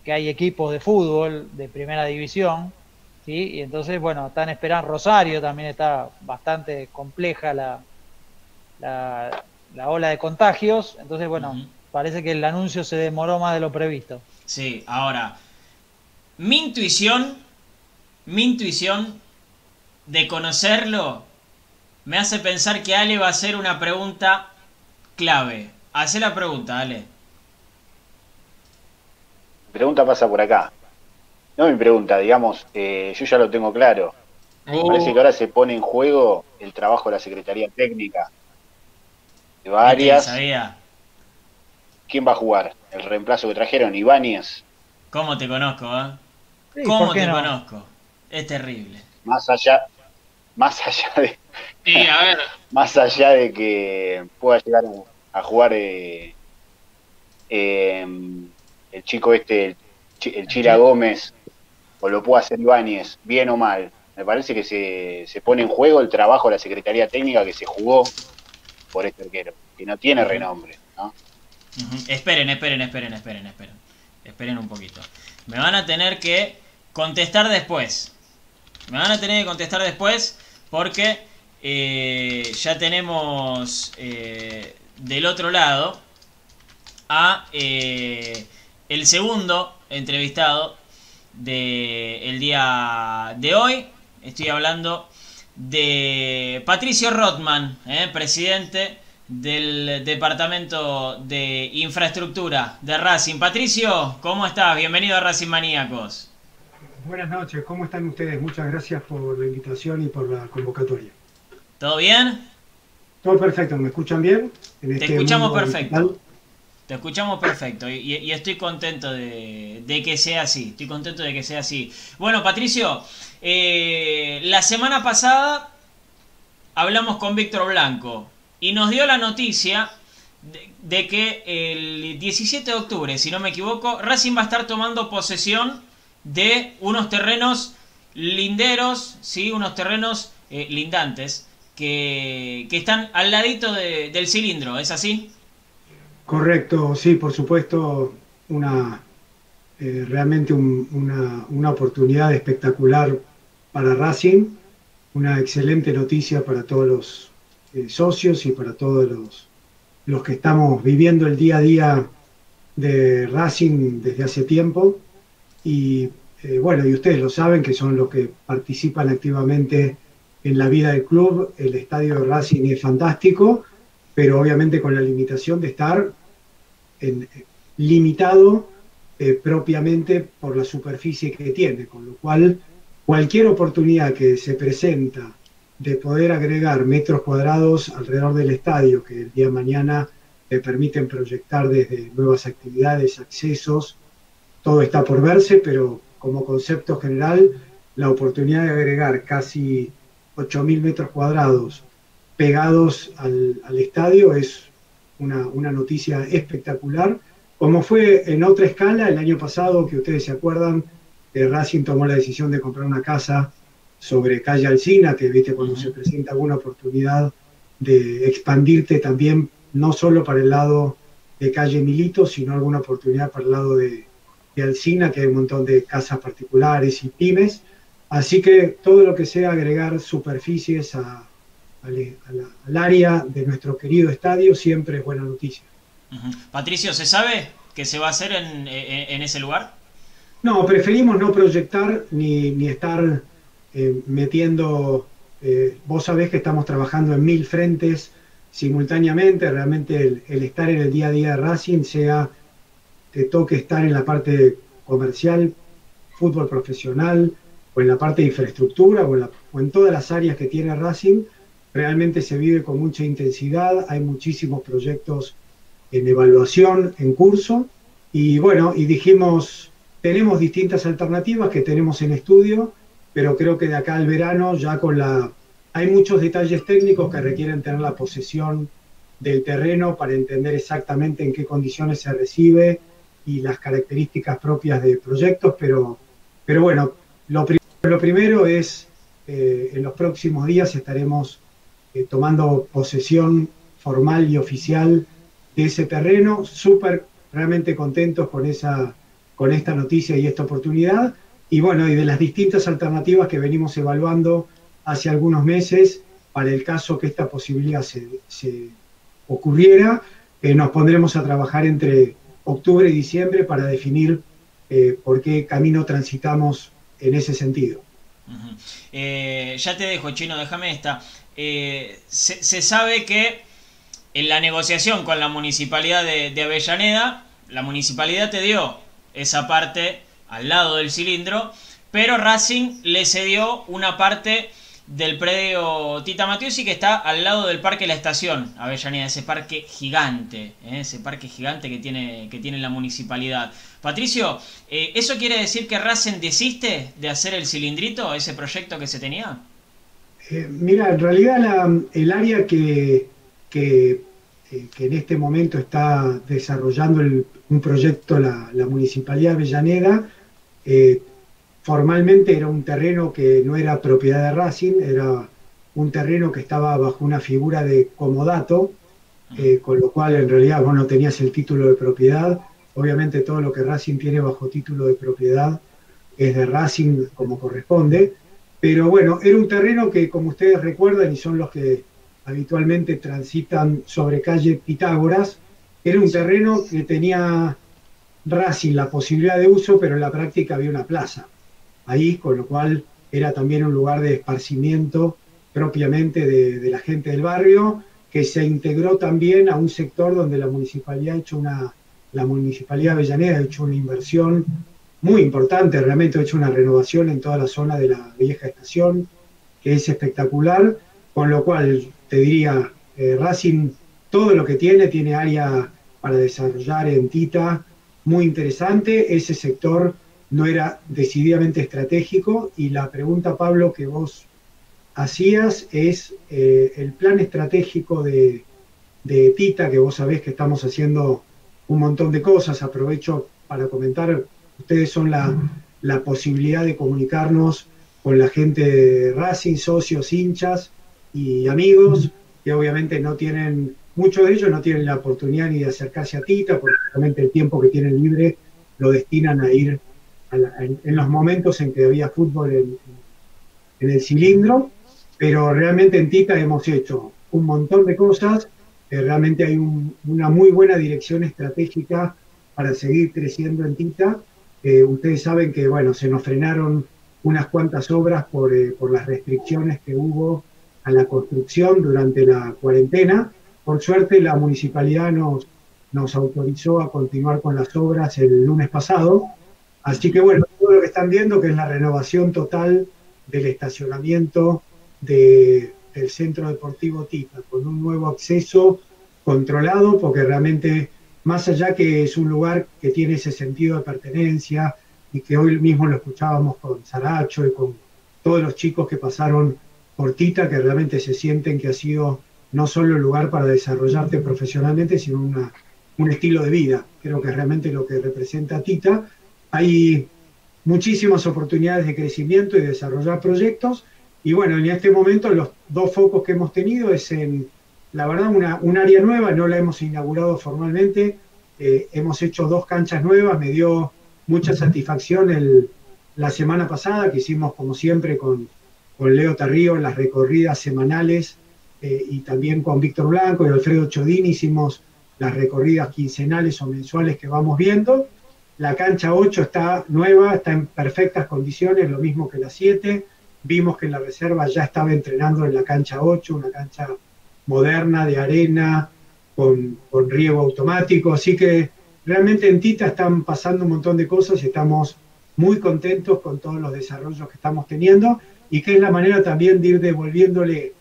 Speaker 4: que hay equipos de fútbol de primera división, ¿sí? y entonces, bueno, están esperando Rosario, también está bastante compleja la, la, la ola de contagios, entonces, bueno, parece que el anuncio se demoró más de lo previsto.
Speaker 1: Sí, ahora, mi intuición, mi intuición de conocerlo, me hace pensar que Ale va a hacer una pregunta clave. Hace la pregunta, Ale.
Speaker 3: Mi pregunta pasa por acá. No mi pregunta, digamos, eh, yo ya lo tengo claro. Me
Speaker 2: Uh,
Speaker 3: parece que ahora se pone en juego el trabajo de la Secretaría Técnica. De varias.
Speaker 1: Sabía.
Speaker 3: ¿Quién va a jugar? El reemplazo que trajeron, Ibáñez.
Speaker 1: ¿Cómo te conozco, eh?
Speaker 4: Sí,
Speaker 1: ¿Cómo
Speaker 4: ¿por qué
Speaker 1: te
Speaker 4: no?
Speaker 1: conozco? Es terrible.
Speaker 3: Más allá, más allá de,
Speaker 2: sí, a ver,
Speaker 3: más allá de que pueda llegar a, jugar eh, eh, el chico este, el, el Chira Gómez, o lo pueda hacer Ibáñez, bien o mal, me parece que se, se pone en juego el trabajo de la Secretaría Técnica que se jugó por este arquero, que no tiene renombre, ¿no?
Speaker 1: Esperen, esperen, esperen, esperen, esperen. Esperen un poquito. Me van a tener que contestar después. Me van a tener que contestar después porque eh, ya tenemos eh, del otro lado a eh, el segundo entrevistado del el día de hoy. Estoy hablando de Patricio Rothman, eh, presidente del Departamento de Infraestructura de Racing. Patricio, ¿cómo estás? Bienvenido a Racing Maníacos.
Speaker 6: Buenas noches, ¿cómo están ustedes? Muchas gracias por la invitación y por la convocatoria.
Speaker 1: ¿Todo bien?
Speaker 6: Todo perfecto, ¿me escuchan bien? En
Speaker 1: Te escuchamos
Speaker 6: mundo
Speaker 1: perfecto.
Speaker 6: digital.
Speaker 1: Te escuchamos perfecto y, estoy contento de, que sea así. Estoy contento de que sea así. Bueno, Patricio, eh, la semana pasada hablamos con Víctor Blanco y nos dio la noticia de, que el 17 de octubre, si no me equivoco, Racing va a estar tomando posesión de unos terrenos linderos, ¿sí? unos terrenos eh, lindantes que, están al ladito del cilindro, ¿es así?
Speaker 6: Correcto, sí, por supuesto, una eh, realmente una, una, oportunidad espectacular para Racing, una excelente noticia para todos los eh, socios y para todos los, los que estamos viviendo el día a día de Racing desde hace tiempo. Y eh, bueno, y ustedes lo saben que son los que participan activamente en la vida del club. El estadio de Racing es fantástico, pero obviamente con la limitación de estar en, limitado eh, propiamente por la superficie que tiene, con lo cual cualquier oportunidad que se presenta de poder agregar metros cuadrados alrededor del estadio, que el día de mañana te permiten proyectar desde nuevas actividades, accesos, todo está por verse, pero como concepto general, la oportunidad de agregar casi 8.000 metros cuadrados pegados al, estadio es una, una, noticia espectacular, como fue en otra escala el año pasado, que ustedes se acuerdan, que Racing tomó la decisión de comprar una casa sobre calle Alcina, que viste cuando se presenta alguna oportunidad de expandirte también, no solo para el lado de calle Milito, sino alguna oportunidad para el lado de, de Alcina, que hay un montón de casas particulares y pymes. Así que todo lo que sea agregar superficies al, área de nuestro querido estadio siempre es buena noticia.
Speaker 1: Patricio, ¿se sabe que se va a hacer en, ese lugar?
Speaker 6: No, preferimos no proyectar ni, estar eh, metiendo, eh, vos sabés que estamos trabajando en mil frentes simultáneamente, realmente el estar en el día a día de Racing sea te toque estar en la parte comercial, fútbol profesional, o en la parte de infraestructura, o en, todas las áreas que tiene Racing, realmente se vive con mucha intensidad, hay muchísimos proyectos en evaluación, en curso, y bueno, y dijimos, tenemos distintas alternativas que tenemos en estudio, pero creo que de acá al verano ya con la... Hay muchos detalles técnicos que requieren tener la posesión del terreno para entender exactamente en qué condiciones se recibe, y las características propias de proyectos, pero, pero bueno, lo, lo primero es, eh, en los próximos días estaremos eh, tomando posesión formal y oficial de ese terreno, súper realmente contentos con, esa, con esta noticia y esta oportunidad, y bueno, y de las distintas alternativas que venimos evaluando hace algunos meses, para el caso que esta posibilidad se, se ocurriera, eh, nos pondremos a trabajar entre octubre y diciembre para definir eh, por qué camino transitamos en ese sentido.
Speaker 1: Eh, ya te dejo, Chino, déjame esta. Eh, se, sabe que en la negociación con la municipalidad de, de Avellaneda, la municipalidad te dio esa parte al lado del cilindro, pero Racing le cedió una parte del predio Tita Matiusi que está al lado del Parque La Estación, Avellaneda, ese parque gigante, ¿eh? ese parque gigante que tiene, que tiene la municipalidad. Patricio, eh, ¿eso quiere decir que Racing desiste de hacer el cilindrito, ese proyecto que se tenía?
Speaker 6: Eh, mira, en realidad el área que, que, en este momento está desarrollando un proyecto la, la Municipalidad Avellaneda, formalmente era un terreno que no era propiedad de Racing, era un terreno que estaba bajo una figura de comodato, eh, con lo cual en realidad vos no tenías el título de propiedad. Obviamente todo lo que Racing tiene bajo título de propiedad es de Racing como corresponde, pero bueno, era un terreno que como ustedes recuerdan y son los que habitualmente transitan sobre calle Pitágoras, era un terreno que tenía Racing la posibilidad de uso, pero en la práctica había una plaza ahí, con lo cual era también un lugar de esparcimiento propiamente de, la gente del barrio, que se integró también a un sector donde la municipalidad ha hecho una, la municipalidad de Avellaneda ha hecho una inversión muy importante, realmente ha hecho una renovación en toda la zona de la vieja estación, que es espectacular, con lo cual te diría, eh, Racing todo lo que tiene, tiene área para desarrollar en Tita muy interesante. Ese sector no era decididamente estratégico y la pregunta, Pablo, que vos hacías es eh, el plan estratégico de, de Tita, que vos sabés que estamos haciendo un montón de cosas. Aprovecho para comentar, ustedes son la, la posibilidad de comunicarnos con la gente de Racing, socios, hinchas y amigos, que obviamente no tienen, muchos de ellos no tienen la oportunidad ni de acercarse a Tita, porque realmente el tiempo que tienen libre lo destinan a ir en, los momentos en que había fútbol en, el cilindro, pero realmente en Tita hemos hecho un montón de cosas, eh, realmente hay una muy buena dirección estratégica para seguir creciendo en Tita. Eh, ustedes saben que, bueno, se nos frenaron unas cuantas obras por, eh, por las restricciones que hubo a la construcción durante la cuarentena. Por suerte, la municipalidad nos, nos autorizó a continuar con las obras el lunes pasado. Así que, bueno, todo lo que están viendo, que es la renovación total del estacionamiento de, del Centro Deportivo Tita, con un nuevo acceso controlado, porque realmente más allá que es un lugar que tiene ese sentido de pertenencia y que hoy mismo lo escuchábamos con Saracho y con todos los chicos que pasaron por Tita, que realmente se sienten que ha sido no solo el lugar para desarrollarte profesionalmente, sino una, un estilo de vida. Creo que es realmente lo que representa Tita. Hay muchísimas oportunidades de crecimiento y de desarrollar proyectos. Y bueno, en este momento los dos focos que hemos tenido es en la verdad, una, un área nueva, no la hemos inaugurado formalmente, eh, hemos hecho dos canchas nuevas, me dio mucha satisfacción el, la semana pasada, que hicimos como siempre con, con Leo Tarrío las recorridas semanales eh, y también con Víctor Blanco y Alfredo Chodini hicimos las recorridas quincenales o mensuales que vamos viendo. La cancha 8 está nueva, está en perfectas condiciones, lo mismo que la 7. Vimos que la reserva ya estaba entrenando en la cancha 8, una cancha moderna de arena, con, riego automático. Así que realmente en Tita están pasando un montón de cosas y estamos muy contentos con todos los desarrollos que estamos teniendo y que es la manera también de ir devolviéndole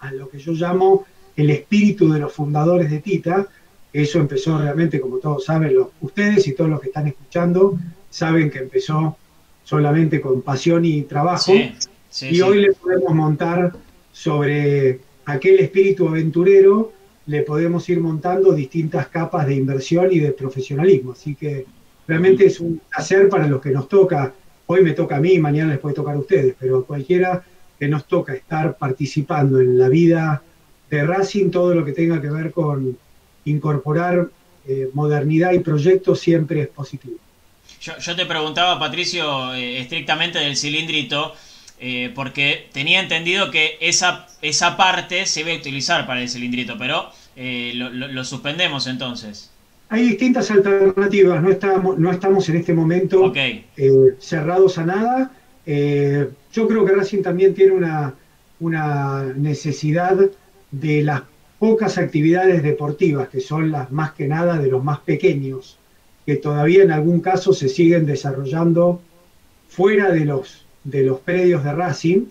Speaker 6: a lo que yo llamo el espíritu de los fundadores de Tita. Eso empezó realmente, como todos saben, los, ustedes y todos los que están escuchando saben que empezó solamente con pasión y trabajo. y hoy le podemos montar sobre aquel espíritu aventurero le podemos ir montando distintas capas de inversión y de profesionalismo. Así que realmente es un placer para los que nos toca. Hoy me toca a mí, mañana les puede tocar a ustedes, pero a cualquiera que nos toca estar participando en la vida de Racing, todo lo que tenga que ver con incorporar eh, modernidad y proyectos siempre es positivo.
Speaker 1: Yo, te preguntaba, Patricio, eh, estrictamente del cilindrito. Eh, porque tenía entendido que esa, esa parte se iba a utilizar para el cilindrito, pero lo, suspendemos entonces.
Speaker 6: Hay distintas alternativas, no estamos, no estamos en este momento cerrados a nada. yo creo que Racing también tiene una, una necesidad de las pocas actividades deportivas, que son las más que nada de los más pequeños, que todavía en algún caso se siguen desarrollando fuera de los de los predios de Racing,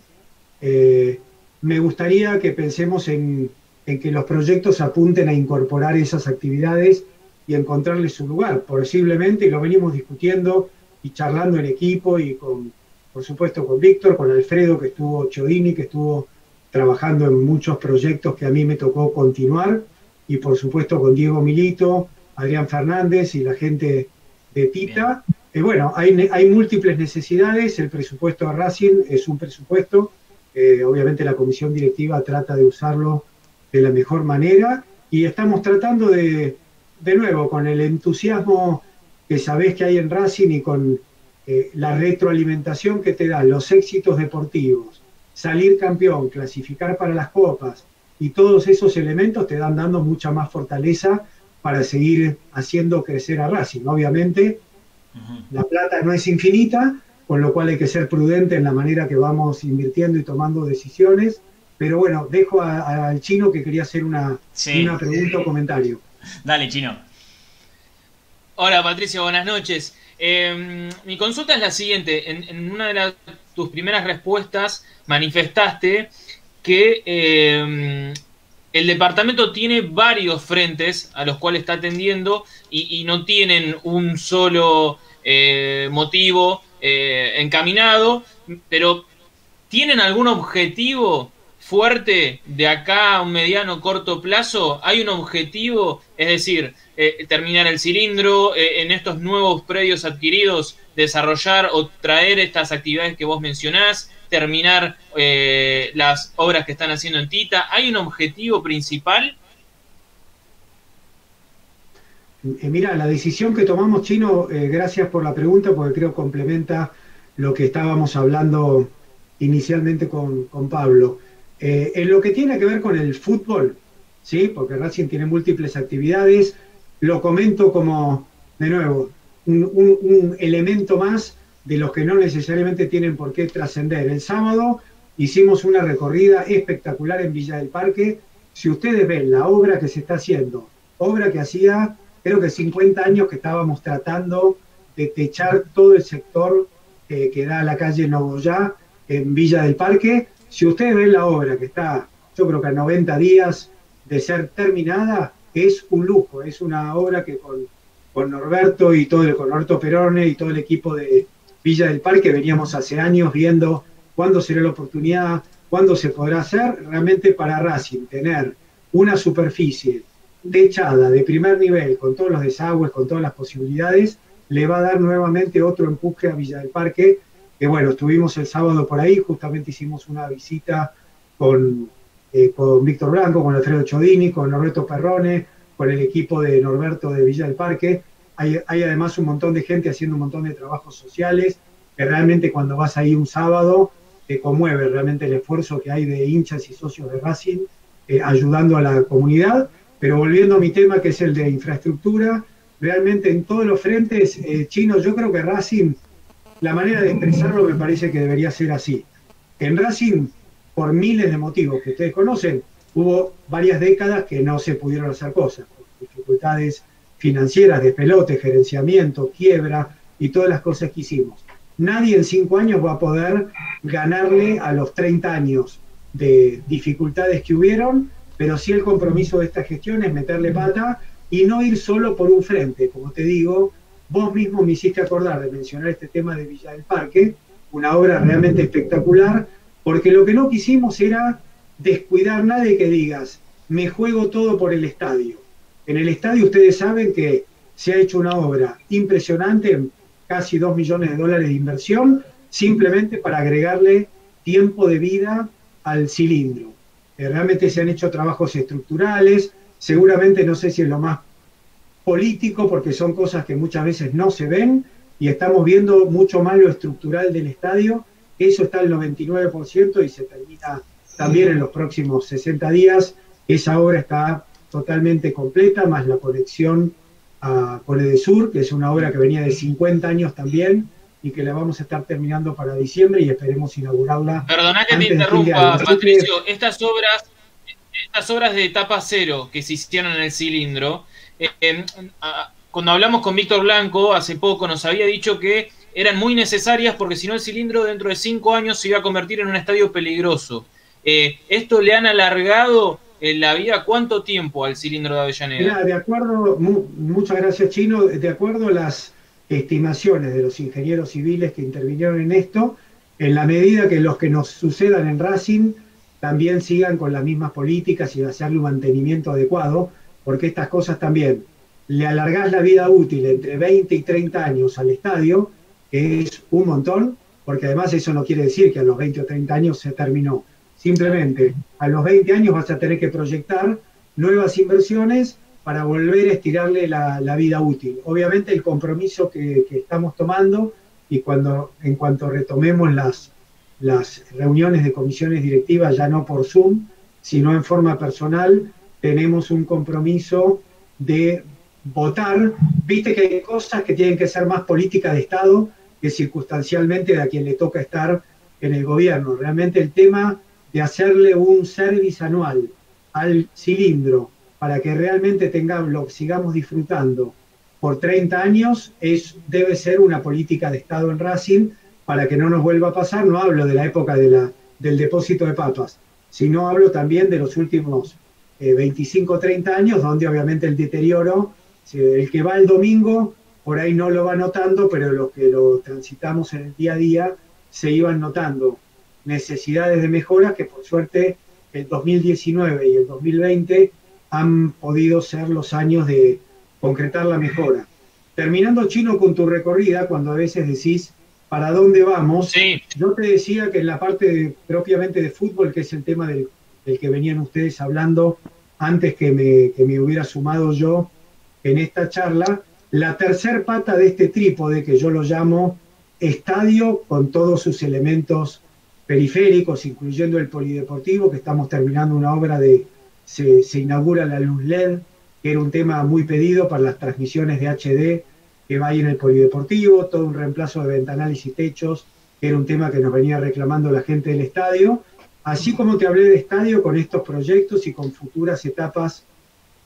Speaker 6: eh, me gustaría que pensemos en, que los proyectos apunten a incorporar esas actividades y encontrarles su lugar. Posiblemente, y lo venimos discutiendo y charlando en equipo y con, por supuesto, con Víctor, con Alfredo, que estuvo Chodini, que estuvo trabajando en muchos proyectos que a mí me tocó continuar, y por supuesto con Diego Milito, Adrián Fernández y la gente de Tita. Eh, bueno, hay, hay, múltiples necesidades, el presupuesto de Racing es un presupuesto, eh, obviamente la comisión directiva trata de usarlo de la mejor manera. Y estamos tratando de, de nuevo, con el entusiasmo que sabés que hay en Racing y con eh, la retroalimentación que te dan los éxitos deportivos, salir campeón, clasificar para las copas y todos esos elementos te dan dando mucha más fortaleza para seguir haciendo crecer a Racing. Obviamente, la plata no es infinita, con lo cual hay que ser prudente en la manera que vamos invirtiendo y tomando decisiones. Pero bueno, dejo al chino que quería hacer una, una pregunta o comentario.
Speaker 1: Dale, chino.
Speaker 2: Hola Patricio, buenas noches. Em, mi consulta es la siguiente. En, una de tus primeras respuestas manifestaste que em, el departamento tiene varios frentes a los cuales está atendiendo y, no tienen un solo eh, motivo eh, encaminado, pero ¿tienen algún objetivo fuerte de acá a un mediano corto plazo? ¿Hay un objetivo? Es decir, eh, terminar el cilindro, en estos nuevos predios adquiridos, desarrollar o traer estas actividades que vos mencionás, terminar eh, las obras que están haciendo en Tita? ¿Hay un objetivo principal?
Speaker 6: Eh, mira, la decisión que tomamos, Chino, eh, gracias por la pregunta, porque creo complementa lo que estábamos hablando inicialmente con, Pablo. en lo que tiene que ver con el fútbol, ¿sí? porque Racing tiene múltiples actividades, lo comento como, de nuevo, un elemento más de los que no necesariamente tienen por qué trascender. El sábado hicimos una recorrida espectacular en Villa del Parque. Si ustedes ven la obra que se está haciendo, obra que hacía creo que 50 años que estábamos tratando de techar todo el sector que da a la calle Nogoyá en Villa del Parque. Si ustedes ven la obra que está, yo creo que a 90 días de ser terminada, es un lujo, es una obra que con, con Norberto y todo el, con Norberto Perone y todo el equipo de, Villa del Parque veníamos hace años viendo cuándo será la oportunidad, cuándo se podrá hacer, realmente para Racing tener una superficie techada de primer nivel, con todos los desagües, con todas las posibilidades, le va a dar nuevamente otro empuje a Villa del Parque, que bueno, estuvimos el sábado por ahí, justamente hicimos una visita con, eh, con Víctor Blanco, con Alfredo Chodini, con Norberto Perrone, con el equipo de Norberto de Villa del Parque, hay, además un montón de gente haciendo un montón de trabajos sociales, que realmente cuando vas ahí un sábado te conmueve realmente el esfuerzo que hay de hinchas y socios de Racing eh, ayudando a la comunidad. Pero volviendo a mi tema, que es el de infraestructura, realmente en todos los frentes eh, chinos, yo creo que Racing, la manera de expresarlo me parece que debería ser así. En Racing, por miles de motivos que ustedes conocen, hubo varias décadas que no se pudieron hacer cosas, dificultades financieras de pelote, gerenciamiento, quiebra y todas las cosas que hicimos. Nadie en cinco años va a poder ganarle a los 30 años de dificultades que hubieron, pero sí el compromiso de esta gestión es meterle pata y no ir solo por un frente. Como te digo, vos mismo me hiciste acordar de mencionar este tema de Villa del Parque, una obra realmente espectacular, porque lo que no quisimos era descuidar nadie que digas, me juego todo por el estadio. En el estadio ustedes saben que se ha hecho una obra impresionante, casi 2 millones de dólares de inversión, simplemente para agregarle tiempo de vida al cilindro. Eh, realmente se han hecho trabajos estructurales, seguramente no sé si es lo más político, porque son cosas que muchas veces no se ven, y estamos viendo mucho más lo estructural del estadio, eso está al 99% y se termina también en los próximos 60 días. Esa obra está totalmente completa, más la conexión a, con Edesur, que es una obra que venía de 50 años también y que la vamos a estar terminando para diciembre y esperemos inaugurarla.
Speaker 2: Perdona que te interrumpa, Patricio, estas obras, estas obras de etapa cero que se hicieron en el cilindro, eh, em, cuando hablamos con Víctor Blanco hace poco nos había dicho que eran muy necesarias porque si no el cilindro dentro de cinco años se iba a convertir en un estadio peligroso. Eh, ¿Esto le han alargado en la vida cuánto tiempo al cilindro de Avellaneda?
Speaker 6: de acuerdo, muchas gracias Chino, de acuerdo a las estimaciones de los ingenieros civiles que intervinieron en esto, en la medida que los que nos sucedan en Racing también sigan con las mismas políticas y hacerle un mantenimiento adecuado, porque estas cosas también le alargás la vida útil entre 20 y 30 años al estadio, es un montón, porque además eso no quiere decir que a los 20 o 30 años se terminó. Simplemente a los 20 años vas a tener que proyectar nuevas inversiones para volver a estirarle la, vida útil. Obviamente el compromiso que, estamos tomando y cuando en cuanto retomemos las, las reuniones de comisiones directivas, ya no por Zoom, sino en forma personal, tenemos un compromiso de votar. Viste que hay cosas que tienen que ser más política de Estado que circunstancialmente a quien le toca estar en el gobierno. Realmente el tema de hacerle un service anual al cilindro para que realmente tengamos, lo sigamos disfrutando por 30 años, es, debe ser una política de Estado en Racing para que no nos vuelva a pasar. No hablo de la época de la, del depósito de papas, sino hablo también de los últimos 25 o 30 años, donde obviamente el deterioro, el que va el domingo, por ahí no lo va notando, pero los que lo transitamos en el día a día, se iban notando necesidades de mejora que por suerte el 2019 y el 2020 han podido ser los años de concretar la mejora. Terminando, Chino, con tu recorrida, cuando a veces decís, ¿para dónde vamos? Yo te decía que en la parte propiamente de fútbol, que es el tema del, que venían ustedes hablando antes que me, que me hubiera sumado yo en esta charla, la tercer pata de este trípode, que yo lo llamo estadio con todos sus elementos periféricos, incluyendo el polideportivo, que estamos terminando una obra de, se, inaugura la luz LED, que era un tema muy pedido para las transmisiones de HD que va ahí en el polideportivo, todo un reemplazo de ventanales y techos, que era un tema que nos venía reclamando la gente del estadio, así como te hablé de estadio con estos proyectos y con futuras etapas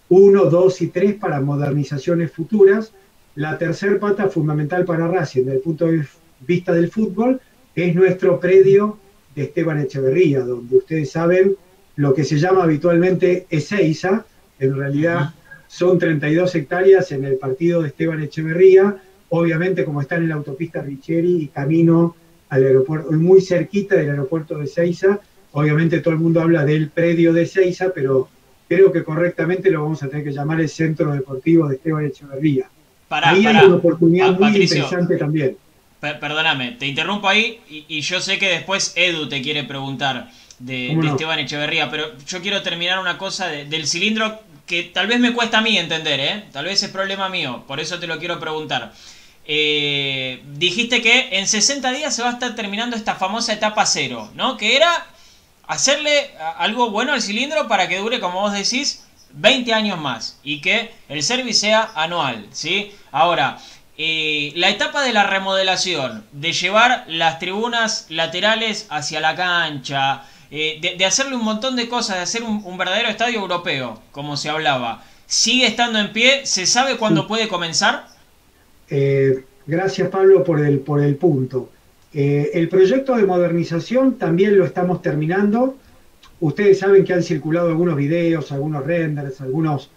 Speaker 6: 1, 2 y 3 para modernizaciones futuras. La tercer pata fundamental para Racing, desde el punto de vista del fútbol, es nuestro predio de Esteban Echeverría, donde ustedes saben lo que se llama habitualmente Ezeiza, en realidad son 32 hectáreas en el partido de Esteban Echeverría, obviamente como está en la autopista Richeri y camino al aeropuerto, muy cerquita del aeropuerto de Ezeiza, obviamente todo el mundo habla del predio de Ezeiza, pero creo que correctamente lo vamos a tener que llamar el Centro Deportivo de Esteban Echeverría. ahí hay una oportunidad muy interesante también
Speaker 1: perdóname, te interrumpo ahí y, yo sé que después Edu te quiere preguntar de, Esteban Echeverría, pero yo quiero terminar una cosa del cilindro que tal vez me cuesta a mí entender, ¿eh? Tal vez es problema mío, por eso te lo quiero preguntar. Eh, dijiste que en 60 días se va a estar terminando esta famosa etapa cero, ¿no? Que era hacerle algo bueno al cilindro para que dure, como vos decís, 20 años más y que el service sea anual, ¿sí? Ahora, eh, la etapa de la remodelación, de llevar las tribunas laterales hacia la cancha, eh, de, hacerle un montón de cosas, de hacer un, verdadero estadio europeo, como se hablaba, ¿sigue estando en pie? ¿Se sabe cuándo puede comenzar?
Speaker 6: Eh, gracias Pablo por el, por el punto. El proyecto de modernización también lo estamos terminando. Ustedes saben que han circulado algunos videos, algunos renders, algunos,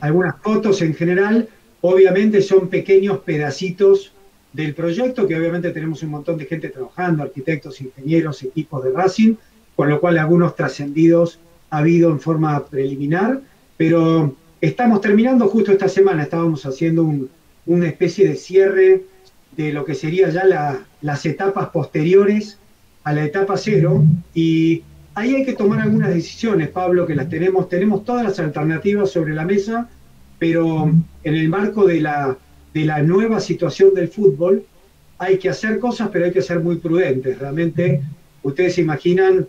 Speaker 6: algunas fotos en general. Obviamente son pequeños pedacitos del proyecto, que obviamente tenemos un montón de gente trabajando, arquitectos, ingenieros, equipos de Racing, con lo cual algunos trascendidos ha habido en forma preliminar, pero estamos terminando justo esta semana, estábamos haciendo una especie de cierre de lo que sería ya las etapas posteriores a la etapa cero y ahí hay que tomar algunas decisiones, Pablo, que las tenemos, tenemos todas las alternativas sobre la mesa pero en el marco de la, de la nueva situación del fútbol hay que hacer cosas, pero hay que ser muy prudentes. Realmente, ustedes se imaginan,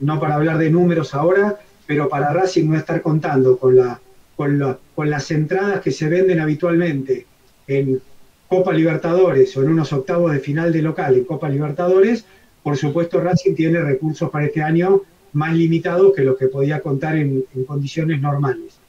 Speaker 6: no para hablar de números ahora, pero para Racing no estar contando con, con, con las entradas que se venden habitualmente en Copa Libertadores o en unos octavos de final de local en Copa Libertadores, por supuesto Racing tiene recursos para este año más limitados que los que podía contar en condiciones normales.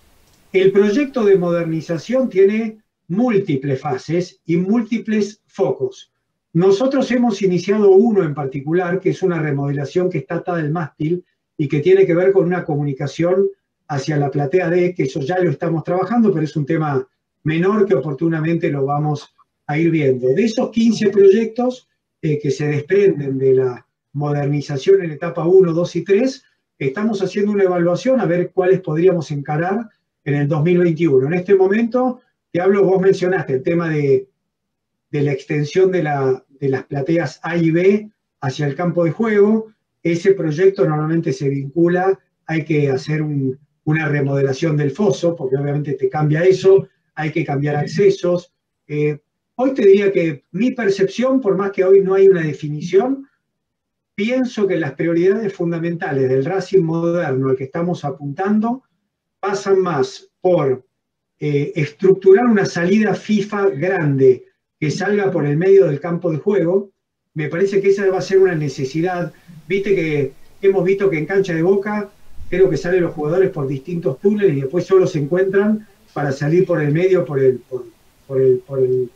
Speaker 6: El proyecto de modernización tiene múltiples fases y múltiples focos. Nosotros hemos iniciado uno en particular, que es una remodelación que está atada al mástil y que tiene que ver con una comunicación hacia la platea D, que eso ya lo estamos trabajando, pero es un tema menor que oportunamente lo vamos a ir viendo. De esos 15 proyectos eh, que se desprenden de la modernización en etapa 1, 2 y 3, estamos haciendo una evaluación a ver cuáles podríamos encarar en el 2021. En este momento, te hablo, vos mencionaste el tema de, la extensión de, la, de las plateas A y B hacia el campo de juego. Ese proyecto normalmente se vincula, hay que hacer una remodelación del foso, porque obviamente te cambia eso, hay que cambiar accesos. Eh, hoy te diría que mi percepción, por más que hoy no hay una definición, pienso que las prioridades fundamentales del Racing moderno al que estamos apuntando pasan más por eh, estructurar una salida FIFA grande que salga por el medio del campo de juego. Me parece que esa va a ser una necesidad. Viste que hemos visto que en cancha de boca creo que salen los jugadores por distintos túneles y después solo se encuentran para salir por el medio, por el, por, el, por el,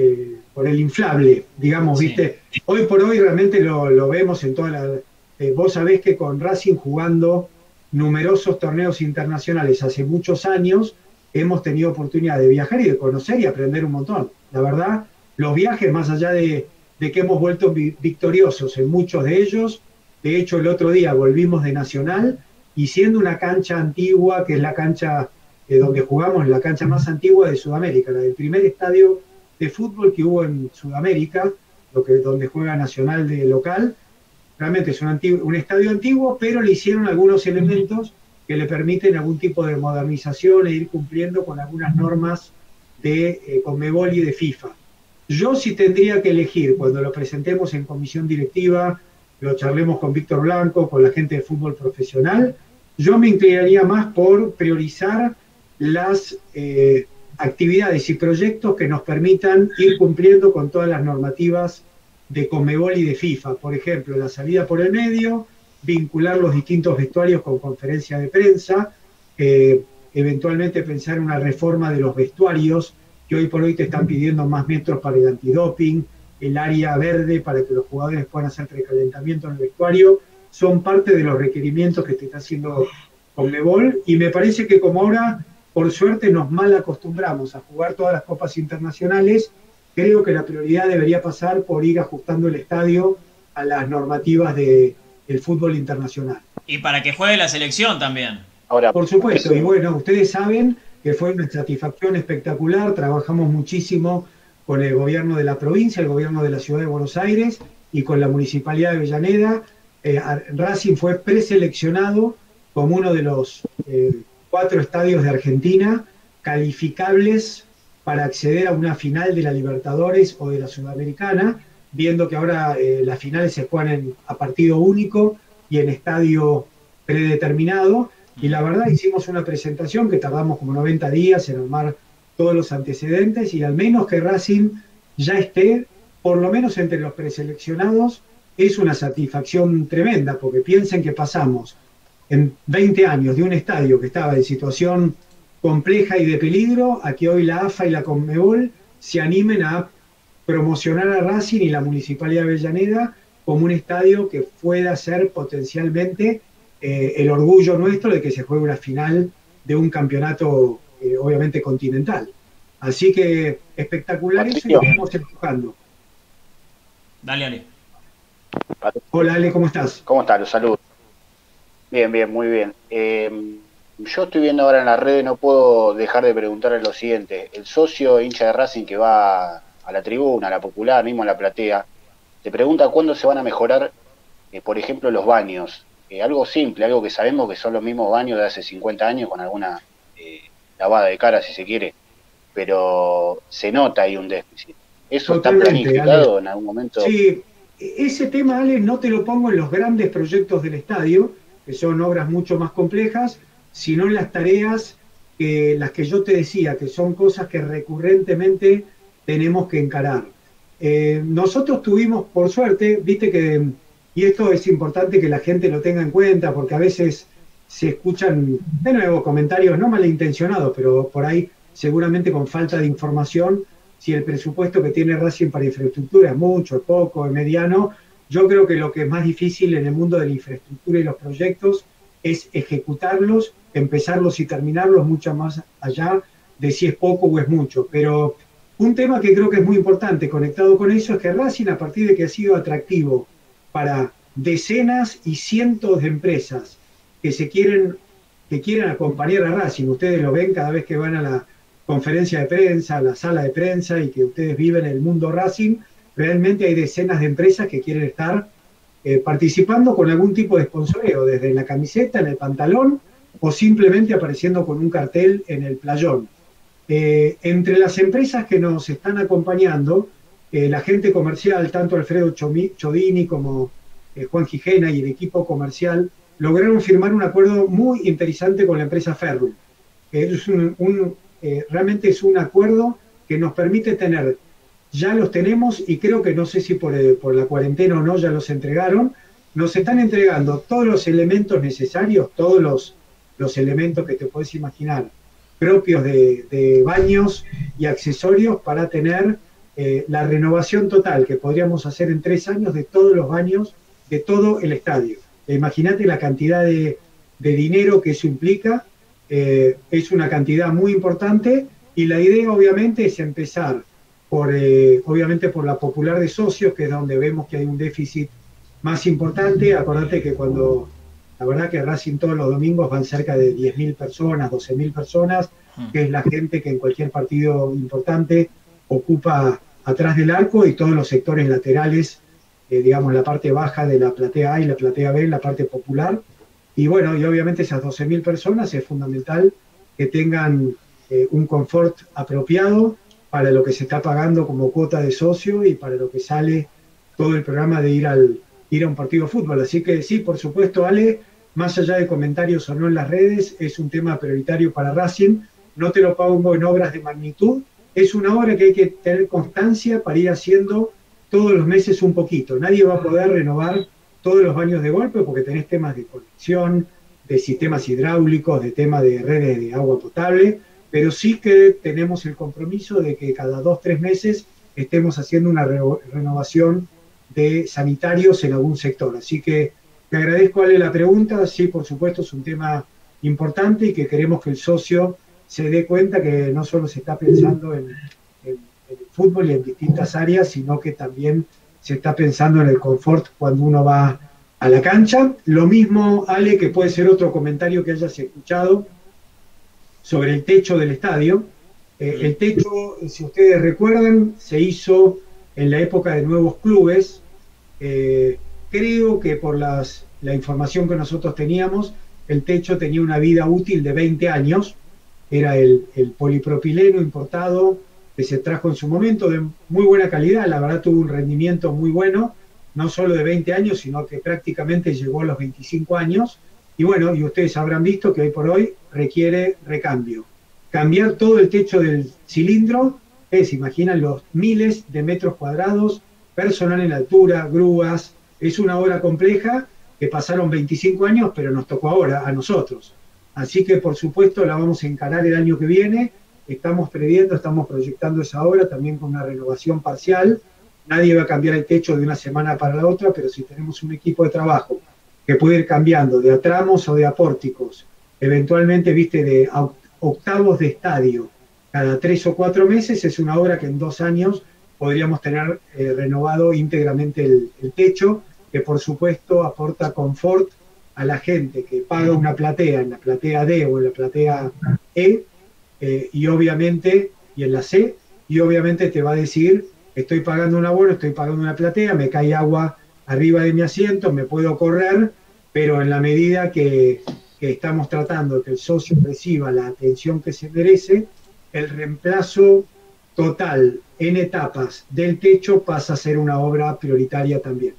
Speaker 6: eh, por el inflable, digamos, viste. Hoy por hoy realmente lo, vemos en toda la... Eh, vos sabés que con Racing jugando numerosos torneos internacionales hace muchos años, hemos tenido oportunidad de viajar y de conocer y aprender un montón. La verdad, los viajes, más allá de, que hemos vuelto victoriosos en muchos de ellos, de hecho el otro día volvimos de Nacional y siendo una cancha antigua, que es la cancha eh, donde jugamos, la cancha más antigua de Sudamérica, la del primer estadio de fútbol que hubo en Sudamérica, lo que, donde juega Nacional de local, realmente es un, estadio antiguo, pero le hicieron algunos elementos que le permiten algún tipo de modernización e ir cumpliendo con algunas normas de eh, Conmebol y de FIFA. Yo sí tendría que elegir, cuando lo presentemos en comisión directiva, lo charlemos con Víctor Blanco, con la gente de fútbol profesional, yo me inclinaría más por priorizar las eh, actividades y proyectos que nos permitan ir cumpliendo con todas las normativas de Comebol y de FIFA. Por ejemplo, la salida por el medio, vincular los distintos vestuarios con conferencia de prensa, eh, eventualmente pensar en una reforma de los vestuarios, que hoy por hoy te están pidiendo más metros para el antidoping, el área verde para que los jugadores puedan hacer precalentamiento en el vestuario, son parte de los requerimientos que te está haciendo Conmebol y me parece que como ahora, por suerte, nos mal acostumbramos a jugar todas las copas internacionales creo que la prioridad debería pasar por ir ajustando el estadio a las normativas del fútbol internacional.
Speaker 1: Y para que juegue la selección también.
Speaker 6: Ahora, por supuesto, y bueno, ustedes saben que fue una satisfacción espectacular, trabajamos muchísimo con el gobierno de la provincia, el gobierno de la ciudad de Buenos Aires y con la municipalidad de Avellaneda. Eh, Racing fue preseleccionado como uno de los eh, cuatro estadios de Argentina calificables para acceder a una final de la Libertadores o de la Sudamericana, viendo que ahora eh, las finales se juegan a partido único y en estadio predeterminado. Y la verdad hicimos una presentación que tardamos como 90 días en armar todos los antecedentes y al menos que Racing ya esté, por lo menos entre los preseleccionados, es una satisfacción tremenda, porque piensen que pasamos en 20 años de un estadio que estaba en situación compleja y de peligro a que hoy la AFA y la Conmebol se animen a promocionar a Racing y la Municipalidad de Avellaneda como un estadio que pueda ser potencialmente eh, el orgullo nuestro de que se juegue una final de un campeonato eh, obviamente continental. Así que espectacular eso y lo estamos empujando.
Speaker 1: Dale, Ale.
Speaker 6: Hola, Ale, ¿cómo estás?
Speaker 3: ¿Cómo estás? Los saludos. Bien, bien, muy bien. Eh, yo estoy viendo ahora en la red, no puedo dejar de preguntarle lo siguiente. El socio hincha de Racing que va a la tribuna, a la popular, mismo a la platea, te pregunta cuándo se van a mejorar, eh, por ejemplo, los baños. Eh, algo simple, algo que sabemos que son los mismos baños de hace 50 años, con alguna eh, lavada de cara, si se quiere, pero se nota ahí un déficit. ¿Eso está planificado en algún momento?
Speaker 6: Sí, ese tema, Ale, no te lo pongo en los grandes proyectos del estadio, que son obras mucho más complejas, sino en las tareas que las que yo te decía, que son cosas que recurrentemente tenemos que encarar. Eh, nosotros tuvimos, por suerte, viste que, y esto es importante que la gente lo tenga en cuenta, porque a veces se escuchan, de nuevo, comentarios no malintencionados, pero por ahí seguramente con falta de información, si el presupuesto que tiene Racing para infraestructura es mucho, es poco, es mediano, yo creo que lo que es más difícil en el mundo de la infraestructura y los proyectos es ejecutarlos, empezarlos y terminarlos mucho más allá de si es poco o es mucho. Pero un tema que creo que es muy importante conectado con eso es que Racing, a partir de que ha sido atractivo para decenas y cientos de empresas que se quieren, que quieren acompañar a Racing, ustedes lo ven cada vez que van a la conferencia de prensa, a la sala de prensa y que ustedes viven el mundo Racing, realmente hay decenas de empresas que quieren estar eh, participando con algún tipo de sponsoreo, desde en la camiseta, en el pantalón o simplemente apareciendo con un cartel en el playón. Eh, entre las empresas que nos están acompañando, eh, la gente comercial, tanto Alfredo Chodini como Juan Gijena y el equipo comercial, lograron firmar un acuerdo muy interesante con la empresa Ferru. Es realmente es un acuerdo que nos permite tener ya los tenemos y creo que no sé si por, eh, por la cuarentena o no ya los entregaron. Nos están entregando todos los elementos necesarios, todos los, elementos que te puedes imaginar, propios de, baños y accesorios para tener eh, la renovación total que podríamos hacer en tres años de todos los baños de todo el estadio. Imagínate la cantidad de, de dinero que eso implica. Eh, es una cantidad muy importante y la idea obviamente es empezar por, eh, obviamente por la popular de socios, que es donde vemos que hay un déficit más importante. Acordate que cuando, la verdad que Racing todos los domingos van cerca de 10.000 personas, 12.000 personas, hmm. que es la gente que en cualquier partido importante ocupa atrás del arco y todos los sectores laterales, eh, digamos, la parte baja de la platea A y la platea B, la parte popular. Y bueno, y obviamente esas 12.000 personas es fundamental que tengan eh, un confort apropiado para lo que se está pagando como cuota de socio y para lo que sale todo el programa de ir, al, ir a un partido de fútbol. Así que sí, por supuesto, Ale, más allá de comentarios o no en las redes, es un tema prioritario para Racing. No te lo pongo en obras de magnitud, es una obra que hay que tener constancia para ir haciendo todos los meses un poquito. Nadie va a poder renovar todos los baños de golpe porque tenés temas de conexión, de sistemas hidráulicos, de temas de redes de agua potable, pero sí que tenemos el compromiso de que cada dos, tres meses estemos haciendo una renovación de sanitarios en algún sector. Así que te agradezco, Ale, la pregunta. Sí, por supuesto, es un tema importante y que queremos que el socio se dé cuenta que no solo se está pensando en, el fútbol y en distintas áreas, sino que también se está pensando en el confort cuando uno va a la cancha. Lo mismo, Ale, que puede ser otro comentario que hayas escuchado sobre el techo del estadio. Eh, el techo, si ustedes recuerdan, se hizo en la época de nuevos clubes. Eh, creo que por las, la información que nosotros teníamos, el techo tenía una vida útil de 20 años era el, polipropileno importado que se trajo en su momento de muy buena calidad, la verdad tuvo un rendimiento muy bueno, no solo de 20 años, sino que prácticamente llegó a los 25 años. Y bueno, y ustedes habrán visto que hoy por hoy requiere recambio. Cambiar todo el techo del cilindro es, imaginan, los miles de metros cuadrados, personal en altura, grúas, es una obra compleja que pasaron 25 años, pero nos tocó ahora a nosotros. Así que por supuesto la vamos a encarar el año que viene. Estamos previendo, estamos proyectando esa obra también con una renovación parcial. Nadie va a cambiar el techo de una semana para la otra, pero si tenemos un equipo de trabajo que puede ir cambiando de atramos o de apórticos, eventualmente, viste, de octavos de estadio cada tres o cuatro meses, es una obra que en dos años podríamos tener eh, renovado íntegramente el, el techo, que por supuesto aporta confort a la gente que paga una platea en la platea D o en la platea E, eh, y obviamente, y en la C, y obviamente te va a decir, estoy pagando un abono, estoy pagando una platea, me cae agua arriba de mi asiento, me puedo correr, pero en la medida que, que estamos tratando de que el socio reciba la atención que se merece, el reemplazo total en etapas del techo pasa a ser una obra prioritaria también.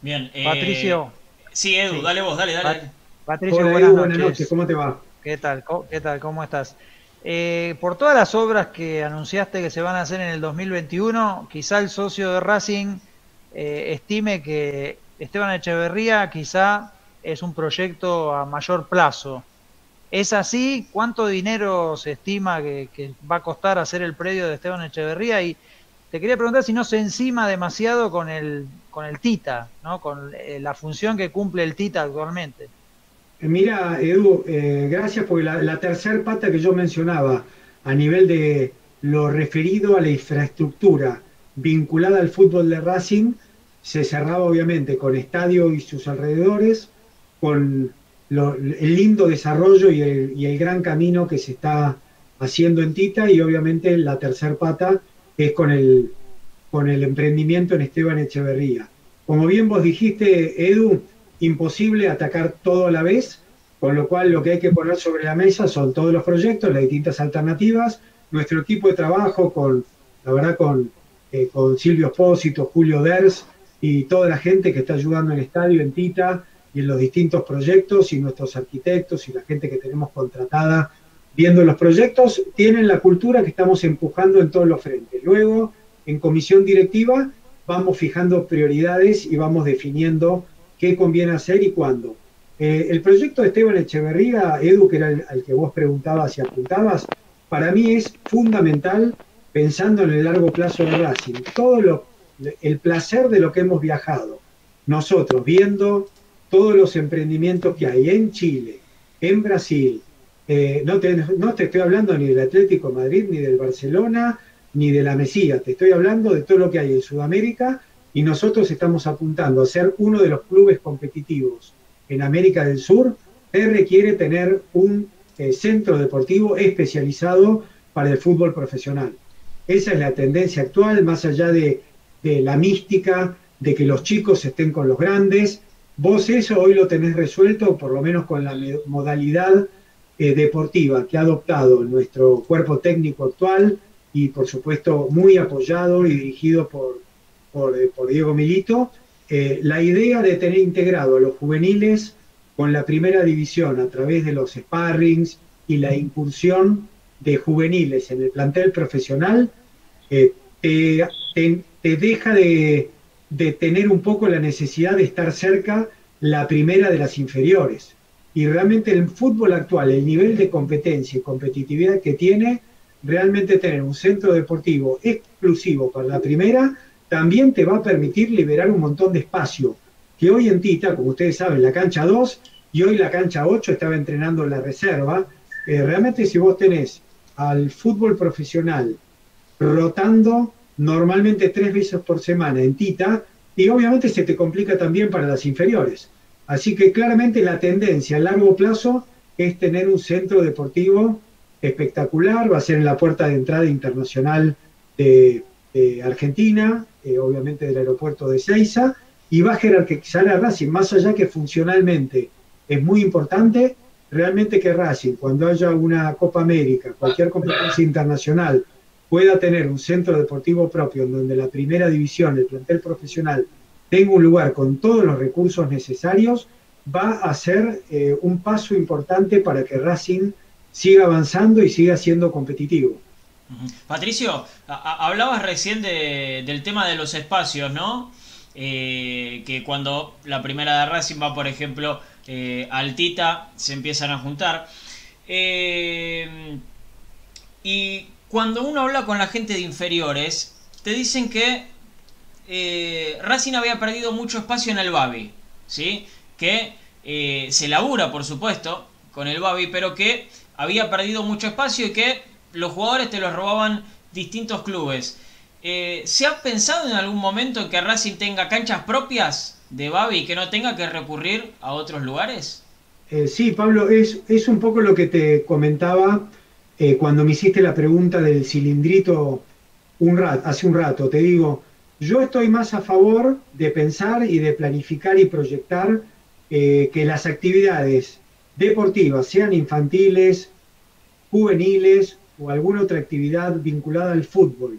Speaker 1: Bien,
Speaker 4: eh, Patricio,
Speaker 1: Sí, Edu, dale vos, dale, dale.
Speaker 6: Patricio, buenas, noches. ¿cómo te va?
Speaker 4: ¿Qué tal? ¿Qué tal? ¿Cómo estás? Eh, por todas las obras que anunciaste que se van a hacer en el 2021, quizá el socio de Racing eh, estime que Esteban Echeverría quizá es un proyecto a mayor plazo. ¿Es así? ¿Cuánto dinero se estima que, va a costar hacer el predio de Esteban Echeverría? Y te quería preguntar si no se encima demasiado con el, con el TITA, ¿no? con eh, la función que cumple el TITA actualmente.
Speaker 6: Eh, mira, Edu, eh, gracias porque la, la tercera pata que yo mencionaba a nivel de lo referido a la infraestructura vinculada al fútbol de Racing se cerraba obviamente con estadio y sus alrededores, con el lindo desarrollo y el, gran camino que se está haciendo en Tita y obviamente la tercera pata es con el, con el emprendimiento en Esteban Echeverría. Como bien vos dijiste, Edu, imposible atacar todo a la vez, con lo cual lo que hay que poner sobre la mesa son todos los proyectos, las distintas alternativas, nuestro equipo de trabajo con, la verdad, con, eh, con Silvio Espósito, Julio Ders y toda la gente que está ayudando en el estadio, en Tita y en los distintos proyectos y nuestros arquitectos y la gente que tenemos contratada viendo los proyectos, tienen la cultura que estamos empujando en todos los frentes. Luego, en comisión directiva, vamos fijando prioridades y vamos definiendo qué conviene hacer y cuándo. Eh, el proyecto de Esteban Echeverría, Edu, que era el, al que vos preguntabas y apuntabas, para mí es fundamental pensando en el largo plazo de Racing. Todo lo, el placer de lo que hemos viajado, nosotros viendo todos los emprendimientos que hay en Chile, en Brasil. Eh, no, te, estoy hablando ni del Atlético Madrid, ni del Barcelona, ni de la Mesía, te estoy hablando de todo lo que hay en Sudamérica y nosotros estamos apuntando a ser uno de los clubes competitivos en América del Sur, te requiere tener un eh, centro deportivo especializado para el fútbol profesional. Esa es la tendencia actual, más allá de, la mística, de que los chicos estén con los grandes. Vos eso hoy lo tenés resuelto, por lo menos con la modalidad eh, deportiva que ha adoptado nuestro cuerpo técnico actual y por supuesto muy apoyado y dirigido por, por, eh, Diego Milito. la idea de tener integrado a los juveniles con la primera división a través de los sparrings y la incursión de juveniles en el plantel profesional, eh, te, deja de, tener un poco la necesidad de estar cerca la primera de las inferiores. Y realmente el fútbol actual, el nivel de competencia y competitividad que tiene, realmente tener un centro deportivo exclusivo para la primera, también te va a permitir liberar un montón de espacio que hoy en Tita, como ustedes saben, la cancha 2 y hoy la cancha 8 estaba entrenando en la reserva. Eh, realmente si vos tenés al fútbol profesional rotando normalmente tres veces por semana en Tita, y obviamente se te complica también para las inferiores. Así que claramente la tendencia a largo plazo es tener un centro deportivo espectacular, va a ser en la puerta de entrada internacional de, Argentina, eh, obviamente del aeropuerto de Ceiza, y va a jerarquizar a Racing, más allá que funcionalmente es muy importante, realmente que Racing, cuando haya una Copa América, cualquier competencia internacional, pueda tener un centro deportivo propio en donde la primera división, el plantel profesional, tenga un lugar con todos los recursos necesarios, va a ser eh, un paso importante para que Racing siga avanzando y siga siendo competitivo.
Speaker 1: Patricio, hablabas recién del tema de los espacios, ¿no? Eh, que cuando la primera de Racing va, por ejemplo, eh, altita, se empiezan a juntar. Eh, y cuando uno habla con la gente de inferiores, te dicen que Racing había perdido mucho espacio en el Babi, ¿sí? que se labura, por supuesto, con el Babi, pero que había perdido mucho espacio y que los jugadores te los robaban distintos clubes. Eh, ¿Se ha pensado en algún momento en que Racing tenga canchas propias de Babi y que no tenga que recurrir a otros lugares?
Speaker 6: Eh, sí, Pablo, es, un poco lo que te comentaba eh, cuando me hiciste la pregunta del cilindrito un hace un rato. Te digo, yo estoy más a favor de pensar y de planificar y proyectar que las actividades deportivas, sean infantiles, juveniles o alguna otra actividad vinculada al fútbol,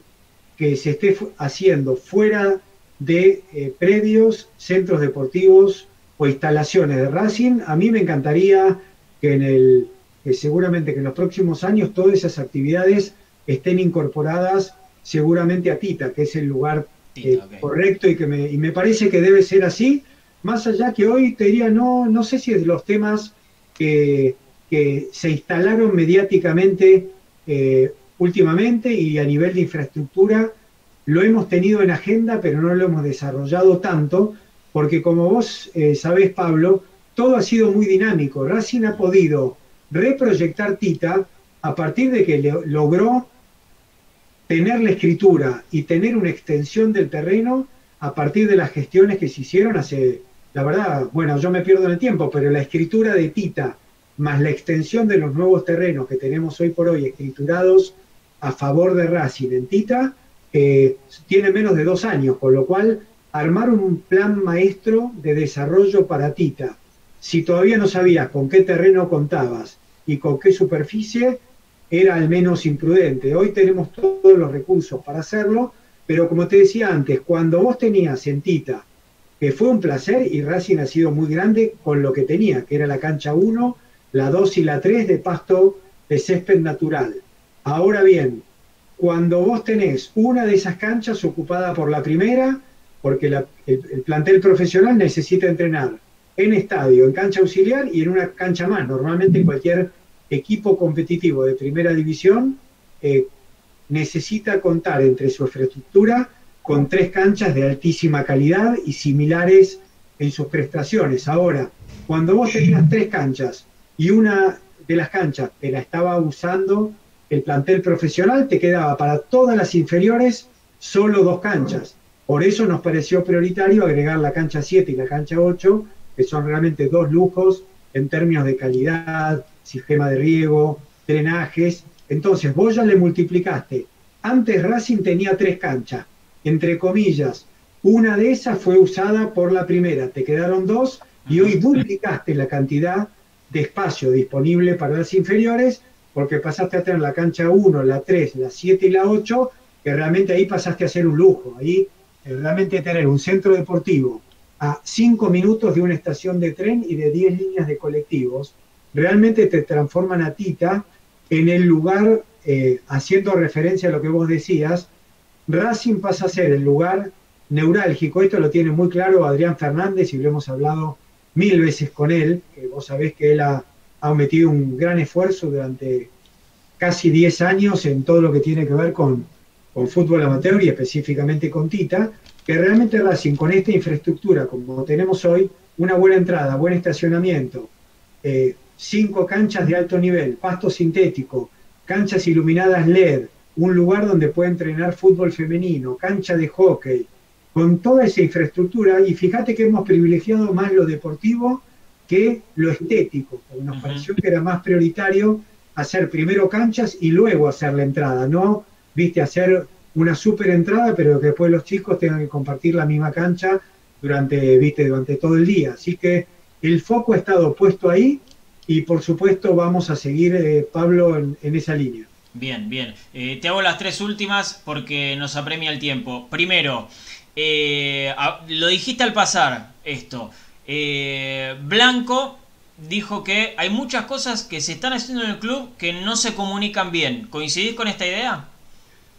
Speaker 6: que se esté haciendo fuera de eh, predios, centros deportivos o instalaciones de Racing, a mí me encantaría que en el seguramente que en los próximos años todas esas actividades estén incorporadas seguramente a Tita, que es el lugar eh, correcto y que me, y me parece que debe ser así, más allá que hoy te diría, no, no sé si es los temas que, que se instalaron mediáticamente eh, últimamente y a nivel de infraestructura lo hemos tenido en agenda, pero no lo hemos desarrollado tanto, porque como vos eh, sabés, Pablo, todo ha sido muy dinámico. Racing ha podido reproyectar Tita a partir de que logró tener la escritura y tener una extensión del terreno a partir de las gestiones que se hicieron hace, la verdad, bueno, yo me pierdo en el tiempo, pero la escritura de Tita más la extensión de los nuevos terrenos que tenemos hoy por hoy escriturados a favor de Racing en Tita, tiene menos de dos años, con lo cual armar un plan maestro de desarrollo para Tita, si todavía no sabías con qué terreno contabas y con qué superficie, era al menos imprudente. Hoy tenemos todos los recursos para hacerlo, pero como te decía antes, cuando vos tenías en Tita, que fue un placer y Racing ha sido muy grande con lo que tenía, que era la cancha 1, la 2 y la 3 de pasto de césped natural. Ahora bien, cuando vos tenés una de esas canchas ocupada por la primera, porque el, plantel profesional necesita entrenar en estadio, en cancha auxiliar y en una cancha más. Normalmente cualquier equipo competitivo de primera división eh, necesita contar entre su infraestructura con tres canchas de altísima calidad y similares en sus prestaciones. Ahora, cuando vos tenías tres canchas y una de las canchas que la estaba usando el plantel profesional, te quedaba para todas las inferiores solo dos canchas. Por eso nos pareció prioritario agregar la cancha 7 y la cancha 8, que son realmente dos lujos en términos de calidad, sistema de riego, drenajes. Entonces, vos ya le multiplicaste. Antes Racing tenía tres canchas, entre comillas. Una de esas fue usada por la primera, te quedaron dos y hoy duplicaste la cantidad de espacio disponible para las inferiores porque pasaste a tener la cancha 1, la 3, la 7 y la 8, que realmente ahí pasaste a ser un lujo. Ahí eh, realmente tener un centro deportivo a 5 minutos de una estación de tren y de 10 líneas de colectivos, realmente te transforman a Tita en el lugar, eh, haciendo referencia a lo que vos decías, Racing pasa a ser el lugar neurálgico, esto lo tiene muy claro Adrián Fernández y lo hemos hablado mil veces con él, que vos sabés que él ha, ha metido un gran esfuerzo durante casi 10 años en todo lo que tiene que ver con, con fútbol amateur y específicamente con Tita, que realmente Racing con esta infraestructura como tenemos hoy, una buena entrada, buen estacionamiento, eh, cinco canchas de alto nivel, pasto sintético, canchas iluminadas LED, un lugar donde puede entrenar fútbol femenino, cancha de hockey, con toda esa infraestructura, y fíjate que hemos privilegiado más lo deportivo que lo estético, nos pareció que era más prioritario hacer primero canchas y luego hacer la entrada, no, viste, hacer una super entrada, pero que después los chicos tengan que compartir la misma cancha durante, viste, durante todo el día. Así que el foco ha estado puesto ahí y por supuesto vamos a seguir, eh, Pablo, en, esa línea.
Speaker 1: Bien, bien. Eh, te hago las tres últimas porque nos apremia el tiempo. Primero, eh, lo dijiste al pasar esto. Blanco dijo que hay muchas cosas que se están haciendo en el club que no se comunican bien. ¿Coincidís con esta idea?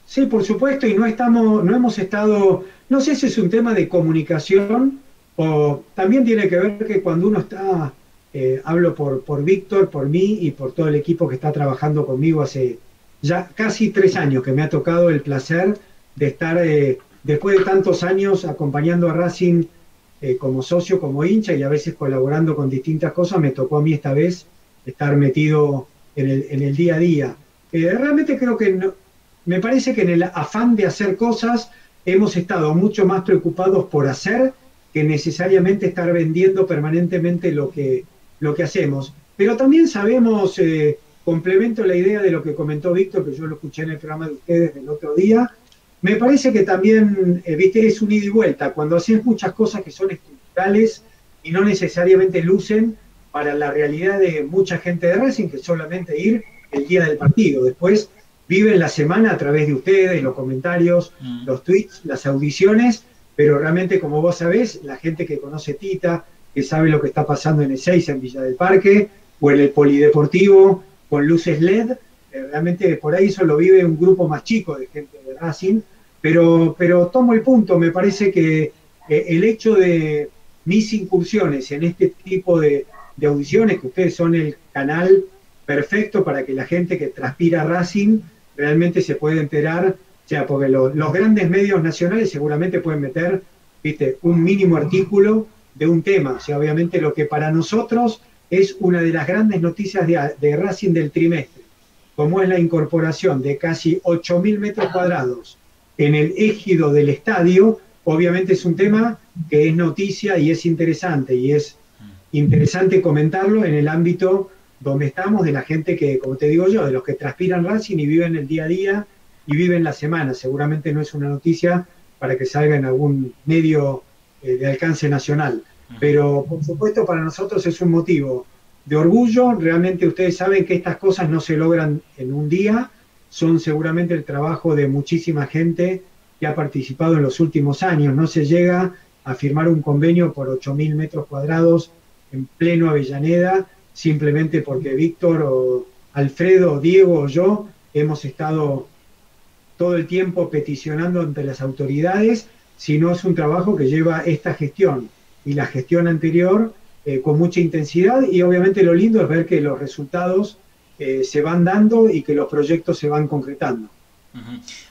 Speaker 6: Sí, por supuesto, y no estamos, no hemos estado, no sé si es un tema de comunicación o también tiene que ver que cuando uno está, eh, hablo por, por Víctor, por mí y por todo el equipo que está trabajando conmigo hace ya casi tres años que me ha tocado el placer de estar eh, después de tantos años acompañando a Racing eh, como socio, como hincha y a veces colaborando con distintas cosas, me tocó a mí esta vez estar metido en el, en el día a día. Eh, realmente creo que me parece que en el afán de hacer cosas hemos estado mucho más preocupados por hacer que necesariamente estar vendiendo permanentemente lo que, lo que hacemos. Pero también sabemos, eh, complemento la idea de lo que comentó Víctor, que yo lo escuché en el programa de ustedes el otro día, me parece que también, eh, viste, es un ida y vuelta. Cuando haces muchas cosas que son estructurales y no necesariamente lucen para la realidad de mucha gente de Racing, que solamente ir el día del partido. Después viven la semana a través de ustedes, los comentarios, mm. los tweets, las audiciones, pero realmente, como vos sabés, la gente que conoce Tita, que sabe lo que está pasando en el 6 en Villa del Parque, o en el Polideportivo, con luces LED, eh, realmente por ahí solo vive un grupo más chico de gente de Racing, pero, pero tomo el punto, me parece que eh, el hecho de mis incursiones en este tipo de, audiciones, que ustedes son el canal perfecto para que la gente que transpira Racing realmente se pueda enterar, o sea, porque los grandes medios nacionales seguramente pueden meter, viste, un mínimo artículo de un tema, o sea, obviamente lo que para nosotros es una de las grandes noticias de, de Racing del trimestre, como es la incorporación de casi 8.000 metros cuadrados en el égido del estadio, obviamente es un tema que es noticia y es interesante, y es interesante comentarlo en el ámbito donde estamos, de la gente que, como te digo yo, de los que transpiran Racing y viven el día a día y viven la semana. Seguramente no es una noticia para que salga en algún medio eh, de alcance nacional. Pero por supuesto para nosotros es un motivo de orgullo. Realmente ustedes saben que estas cosas no se logran en un día, son seguramente el trabajo de muchísima gente que ha participado en los últimos años. No se llega a firmar un convenio por 8.000 metros cuadrados en pleno Avellaneda, simplemente porque Víctor o Alfredo, Diego o yo hemos estado todo el tiempo peticionando ante las autoridades, sino es un trabajo que lleva esta gestión y la gestión anterior eh, con mucha intensidad y obviamente lo lindo es ver que los resultados eh, se van dando y que los proyectos se van concretando.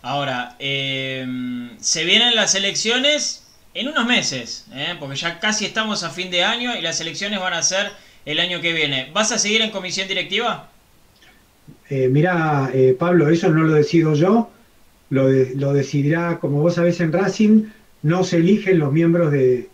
Speaker 1: Ahora, em, se vienen las elecciones en unos meses, ¿eh? porque ya casi estamos a fin de año y las elecciones van a ser el año que viene. ¿Vas a seguir en comisión directiva?
Speaker 6: Eh, mira, eh, Pablo, eso no lo decido yo, lo, lo, decidirá, como vos sabés, en Racing, no se eligen los miembros de,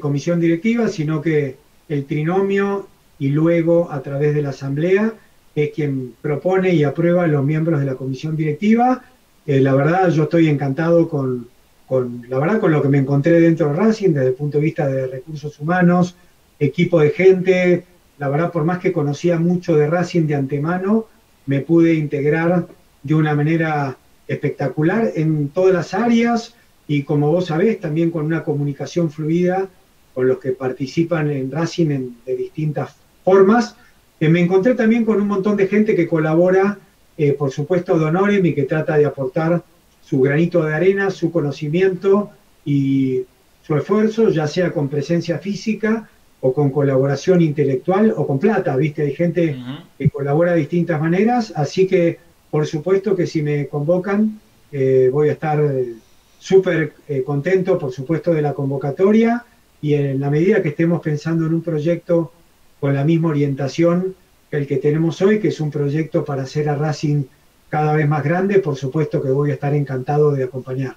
Speaker 6: comisión directiva, sino que el trinomio y luego a través de la asamblea es quien propone y aprueba los miembros de la comisión directiva. Eh, la verdad, yo estoy encantado con, con, la verdad, con lo que me encontré dentro de Racing desde el punto de vista de recursos humanos, equipo de gente. La verdad, por más que conocía mucho de Racing de antemano, me pude integrar de una manera espectacular en todas las áreas y como vos sabés, también con una comunicación fluida con los que participan en Racing de distintas formas. Eh, me encontré también con un montón de gente que colabora, eh, por supuesto, Donorem y que trata de aportar su granito de arena, su conocimiento y su esfuerzo, ya sea con presencia física o con colaboración intelectual o con plata, ¿viste? Hay gente que colabora de distintas maneras, así que por supuesto que si me convocan eh, voy a estar eh, súper eh, contento, por supuesto, de la convocatoria y en la medida que estemos pensando en un proyecto con la misma orientación que el que tenemos hoy, que es un proyecto para hacer a Racing cada vez más grande, por supuesto que voy a estar encantado de acompañar.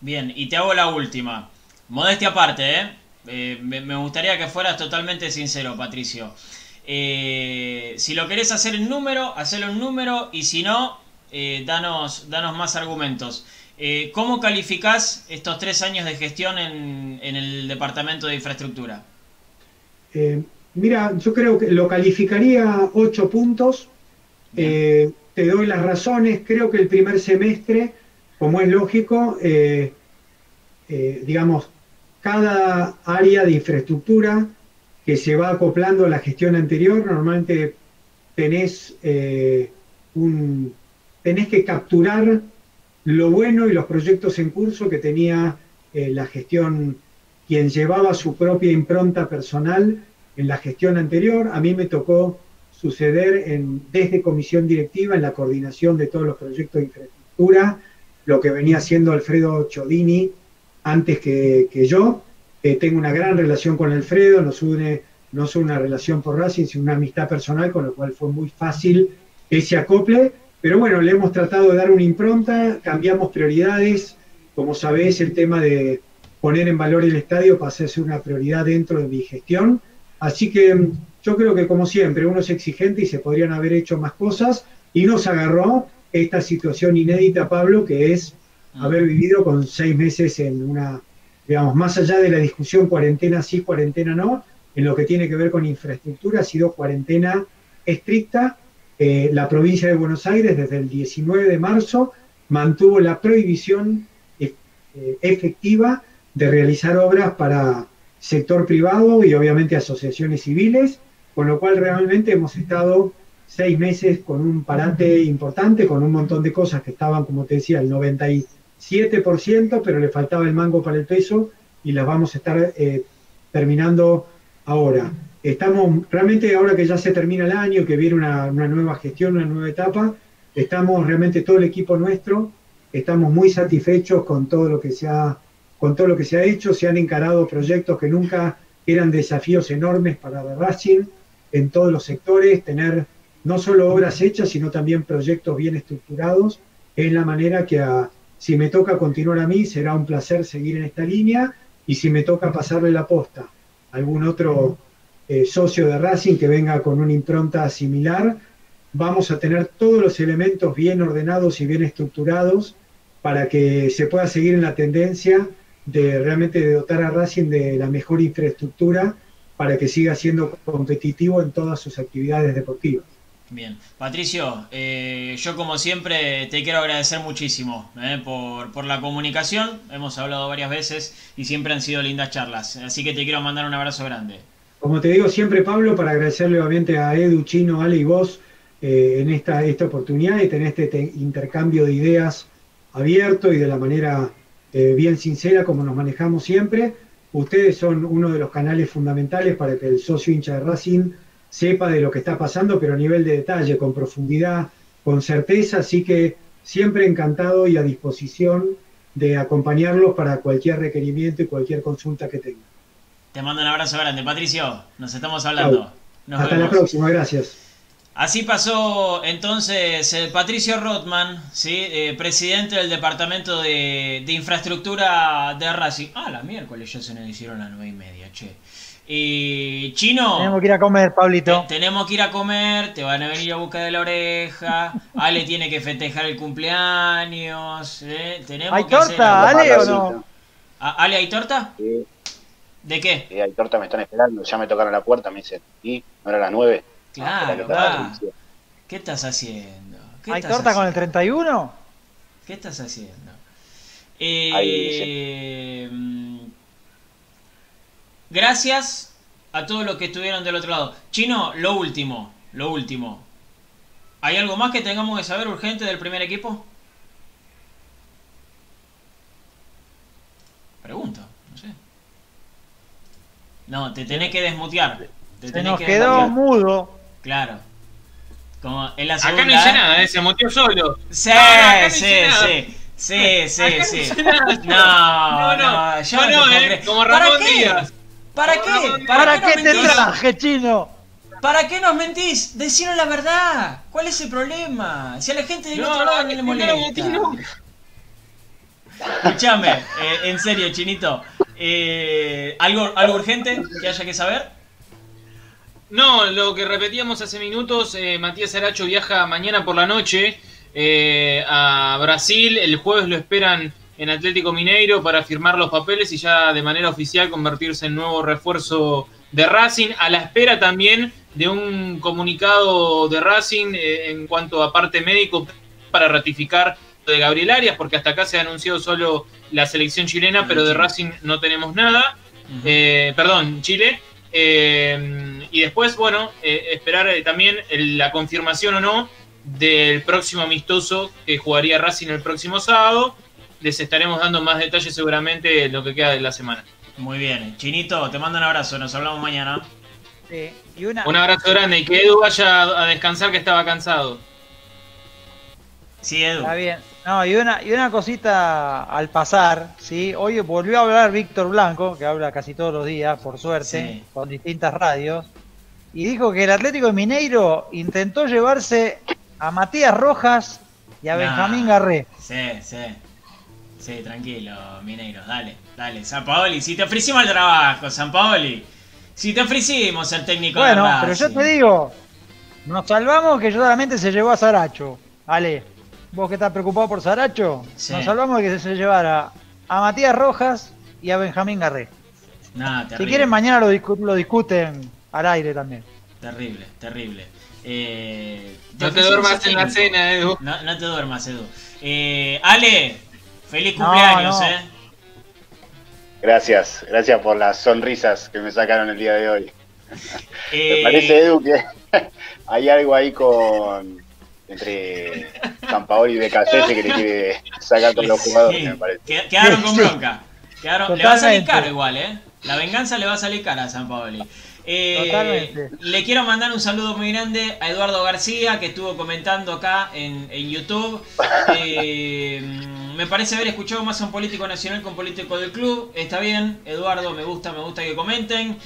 Speaker 1: Bien, y te hago la última. Modestia aparte, ¿eh? Eh me, gustaría que fueras totalmente sincero, Patricio. Eh, si lo querés hacer en número, hacelo en número, y si no, eh, danos, danos más argumentos. ¿Cómo calificás estos tres años de gestión en, en el Departamento de Infraestructura?
Speaker 6: mira, yo creo que lo calificaría ocho puntos te doy las razones. Creo que el primer semestre, como es lógico, digamos, cada área de infraestructura que se va acoplando a la gestión anterior, normalmente tenés, eh, un, tenés que capturar lo bueno y los proyectos en curso que tenía la gestión, quien llevaba su propia impronta personal en la gestión anterior. A mí me tocó suceder en, desde comisión directiva en la coordinación de todos los proyectos de infraestructura, lo que venía haciendo Alfredo Chodini antes que, yo. Eh, tengo una gran relación con Alfredo, nos une no solo una relación por Racing, sino una amistad personal, con lo cual fue muy fácil ese acople. Pero bueno, le hemos tratado de dar una impronta, cambiamos prioridades. Como sabés, el tema de poner en valor el estadio pasó a ser una prioridad dentro de mi gestión. Así que yo creo que como siempre uno es exigente y se podrían haber hecho más cosas y nos agarró esta situación inédita, Pablo, que es mm. Haber vivido con seis meses en una, digamos, más allá de la discusión cuarentena sí, cuarentena no, en lo que tiene que ver con infraestructura, ha sido cuarentena estricta. Eh, la provincia de Buenos Aires desde el 19 de marzo mantuvo la prohibición eh, efectiva de realizar obras para sector privado y obviamente asociaciones civiles con lo cual realmente hemos estado seis meses con un parate importante, con un montón de cosas que estaban, como te decía, el 97%, pero le faltaba el mango para el peso y las vamos a estar eh, terminando ahora. Estamos realmente, ahora que ya se termina el año, que viene una, una nueva gestión, una nueva etapa, estamos realmente todo el equipo nuestro, estamos muy satisfechos con todo lo que se ha, con todo lo que se ha hecho, se han encarado proyectos que nunca eran desafíos enormes para Racing, en todos los sectores, tener no solo obras hechas, sino también proyectos bien estructurados. Es la manera que si me toca continuar a mí, será un placer seguir en esta línea y si me toca pasarle la posta a algún otro eh, socio de Racing que venga con una impronta similar, vamos a tener todos los elementos bien ordenados y bien estructurados para que se pueda seguir en la tendencia de realmente dotar a Racing de la mejor infraestructura para que siga siendo competitivo en todas sus actividades deportivas.
Speaker 1: Bien, Patricio, eh, yo como siempre te quiero agradecer muchísimo eh, por, por, la comunicación, hemos hablado varias veces y siempre han sido lindas charlas, así que te quiero mandar un abrazo grande.
Speaker 6: Como te digo siempre, Pablo, para agradecerle obviamente a Edu, Chino, Ale y vos eh, en esta, esta oportunidad y tener este intercambio de ideas abierto y de la manera bien sincera como nos manejamos siempre. Ustedes son uno de los canales fundamentales para que el socio hincha de Racing sepa de lo que está pasando, pero a nivel de detalle, con profundidad, con certeza, así que siempre encantado y a disposición de acompañarlos para cualquier requerimiento y cualquier consulta que tengan.
Speaker 1: Te mando un abrazo grande, Patricio. Nos estamos hablando. Nos
Speaker 6: Hasta la próxima, gracias.
Speaker 1: Así pasó entonces eh, Patricio Rothman, ¿sí? Eh, presidente del Departamento de, de Infraestructura de Racing. Ah, la miércoles ya se nos hicieron las nueve y media, che. Y Chino,
Speaker 4: Tenemos que ir a comer, Pablito.
Speaker 1: te- tenemos que ir a comer, te van a venir a buscar de la oreja, Ale tiene que festejar el cumpleaños, ¿eh? Tenemos
Speaker 4: ¿Hay
Speaker 1: que hacer
Speaker 4: torta,
Speaker 1: algo.
Speaker 4: Ale, o no?
Speaker 1: Ah, ¿Ale hay torta?
Speaker 3: Sí,
Speaker 1: ¿De qué?
Speaker 3: sí, hay torta, me están esperando, ya me tocaron la puerta, me dicen, ¿y? ¿No era las nueve?
Speaker 1: Claro,
Speaker 3: la
Speaker 1: ¿Qué estás haciendo? ¿Qué
Speaker 4: ¿Hay
Speaker 1: estás
Speaker 4: torta con el
Speaker 1: haciendo?
Speaker 4: 31?
Speaker 1: ¿Qué estás haciendo? Eh,
Speaker 3: Ahí
Speaker 1: gracias a todos los que estuvieron del otro lado. Chino, lo último, lo último. ¿Hay algo más que tengamos que saber urgente del primer equipo? Pregunto, no sé. No, te tenés que desmutear. Te
Speaker 4: Se
Speaker 1: tenés
Speaker 4: nos
Speaker 1: que
Speaker 4: quedó
Speaker 1: desmutear.
Speaker 4: mudo.
Speaker 1: Claro. Como en la
Speaker 2: Acá no hice nada, eh, se motió solo.
Speaker 1: Sí,
Speaker 2: No, no, acá no
Speaker 1: sí, sí. Sí, sí,
Speaker 2: Acá
Speaker 1: sí. No,
Speaker 2: No, no.
Speaker 1: no, yo
Speaker 2: No, eh, como
Speaker 1: ¿Para
Speaker 2: Ramón? Díaz.
Speaker 1: ¿Para qué? ¿Para,
Speaker 4: ¿Para
Speaker 1: qué,
Speaker 4: qué
Speaker 1: nos
Speaker 4: te
Speaker 1: mentís?
Speaker 4: traje, chino?
Speaker 1: ¿Para qué nos mentís? Decinos la verdad. ¿Cuál es el problema? Si a la gente del
Speaker 2: No,
Speaker 1: otro lado
Speaker 2: no,
Speaker 1: no le molesta. Escúchame, eh, en serio, Chinito. eh, ¿algo, ¿Algo urgente que haya que saber?
Speaker 2: No, lo que repetíamos hace minutos, eh, Matías Aracho viaja mañana por la noche eh, a Brasil. El jueves lo esperan en Atlético Mineiro para firmar los papeles y ya de manera oficial convertirse en nuevo refuerzo de Racing. A la espera también de un comunicado de Racing eh, en cuanto a parte médico para ratificar de Gabriel Arias, porque hasta acá se ha anunciado solo la selección chilena, pero de Racing no tenemos nada. Eh, perdón, Chile. Eh, y después, bueno, eh, esperar eh, también el- la confirmación o no del próximo amistoso que jugaría Racing el próximo sábado. Les estaremos dando más detalles seguramente en lo que queda de la semana.
Speaker 1: Muy bien. Chinito, te mando un abrazo. Nos hablamos mañana.
Speaker 4: Sí, y una,
Speaker 2: Un abrazo grande y que Edu vaya a descansar que estaba cansado.
Speaker 1: Sí, Edu.
Speaker 4: Está bien. No, y una, y una cosita al pasar, ¿sí? Hoy volvió a hablar Víctor Blanco, que habla casi todos los días, por suerte,
Speaker 1: Sí.
Speaker 4: con distintas radios, y dijo que el Atlético de Mineiro intentó llevarse a Matías Rojas y a
Speaker 1: Nah.
Speaker 4: Benjamín Garré.
Speaker 1: Sí, sí. Sí, tranquilo, Mineiro. Dale, dale. San Paoli, si te ofrecimos el trabajo, San Paoli. Si te ofrecimos ser técnico de
Speaker 4: Bueno,
Speaker 1: Racing.
Speaker 4: pero yo te digo, nos salvamos que solamente se llevó a Saracho. Ale, vos que estás preocupado por Saracho,
Speaker 1: Sí.
Speaker 4: nos salvamos de que se llevara a Matías Rojas y a Benjamín Garré.
Speaker 1: Nah,
Speaker 4: Si quieren, mañana lo, discu- lo discuten al aire también.
Speaker 1: Terrible, terrible. Eh,
Speaker 2: No te duermas en la cena, Edu.
Speaker 1: No, no te duermas, Edu. Eh, Ale, feliz cumpleaños,
Speaker 4: no.
Speaker 1: ¿eh?
Speaker 3: Gracias, gracias por las sonrisas que me sacaron el día de hoy.
Speaker 1: Eh,
Speaker 3: Me parece, Edu, que hay algo ahí con entre San Paolo y Becasese que le quiere sacar con los jugadores,
Speaker 1: sí,
Speaker 3: me parece.
Speaker 1: que- Quedaron con bronca. Quedaron- le va a salir caro igual, ¿eh? La venganza le va a salir cara a San Paoli. Eh,
Speaker 4: Totalmente.
Speaker 1: Le quiero mandar un saludo muy grande a Eduardo García, que estuvo comentando acá en, en YouTube. Eh, me parece haber escuchado más a un político nacional que un político del club. Está bien, Eduardo, me gusta, me gusta que comenten.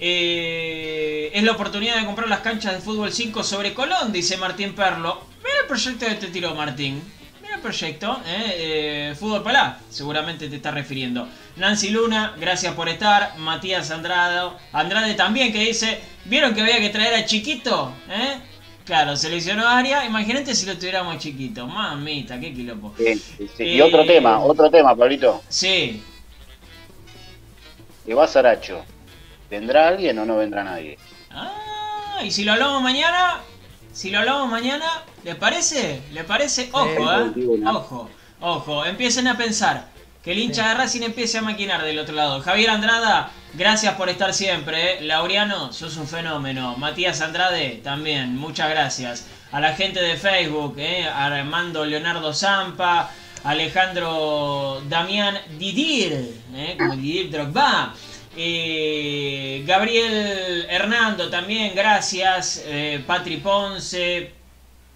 Speaker 1: Eh, es la oportunidad de comprar las canchas de fútbol 5 sobre Colón, dice Martín Perlo. Mira el proyecto que te tiró Martín. Mira el proyecto, ¿eh? Eh, Fútbol Palá, seguramente te está refiriendo. Nancy Luna, gracias por estar. Matías Andrade, Andrade también que dice, ¿vieron que había que traer a Chiquito? ¿Eh? Claro, seleccionó a Aria, imagínate si lo tuviéramos chiquito. Mamita, qué quilombo.
Speaker 3: Sí, sí, sí. Y
Speaker 1: Eh,
Speaker 3: otro tema, otro tema, Pablito.
Speaker 1: Sí,
Speaker 3: Que va Saracho. ¿Vendrá alguien o no vendrá nadie?
Speaker 1: Ah, y si lo hablamos mañana, si lo hablamos mañana, ¿les parece? ¿Les parece? Ojo, ¿eh? Ojo, ojo, empiecen a pensar. Que el hincha de Racing empiece a maquinar del otro lado. Javier Andrada, gracias por estar siempre. ¿eh? Laureano, sos un fenómeno. Matías Andrade, también, muchas gracias. A la gente de Facebook, ¿eh? Armando Leonardo Zampa, Alejandro Damián Didir, ¿eh? como Didir Drogba. Eh, Gabriel Hernando también, gracias. Patri Ponce,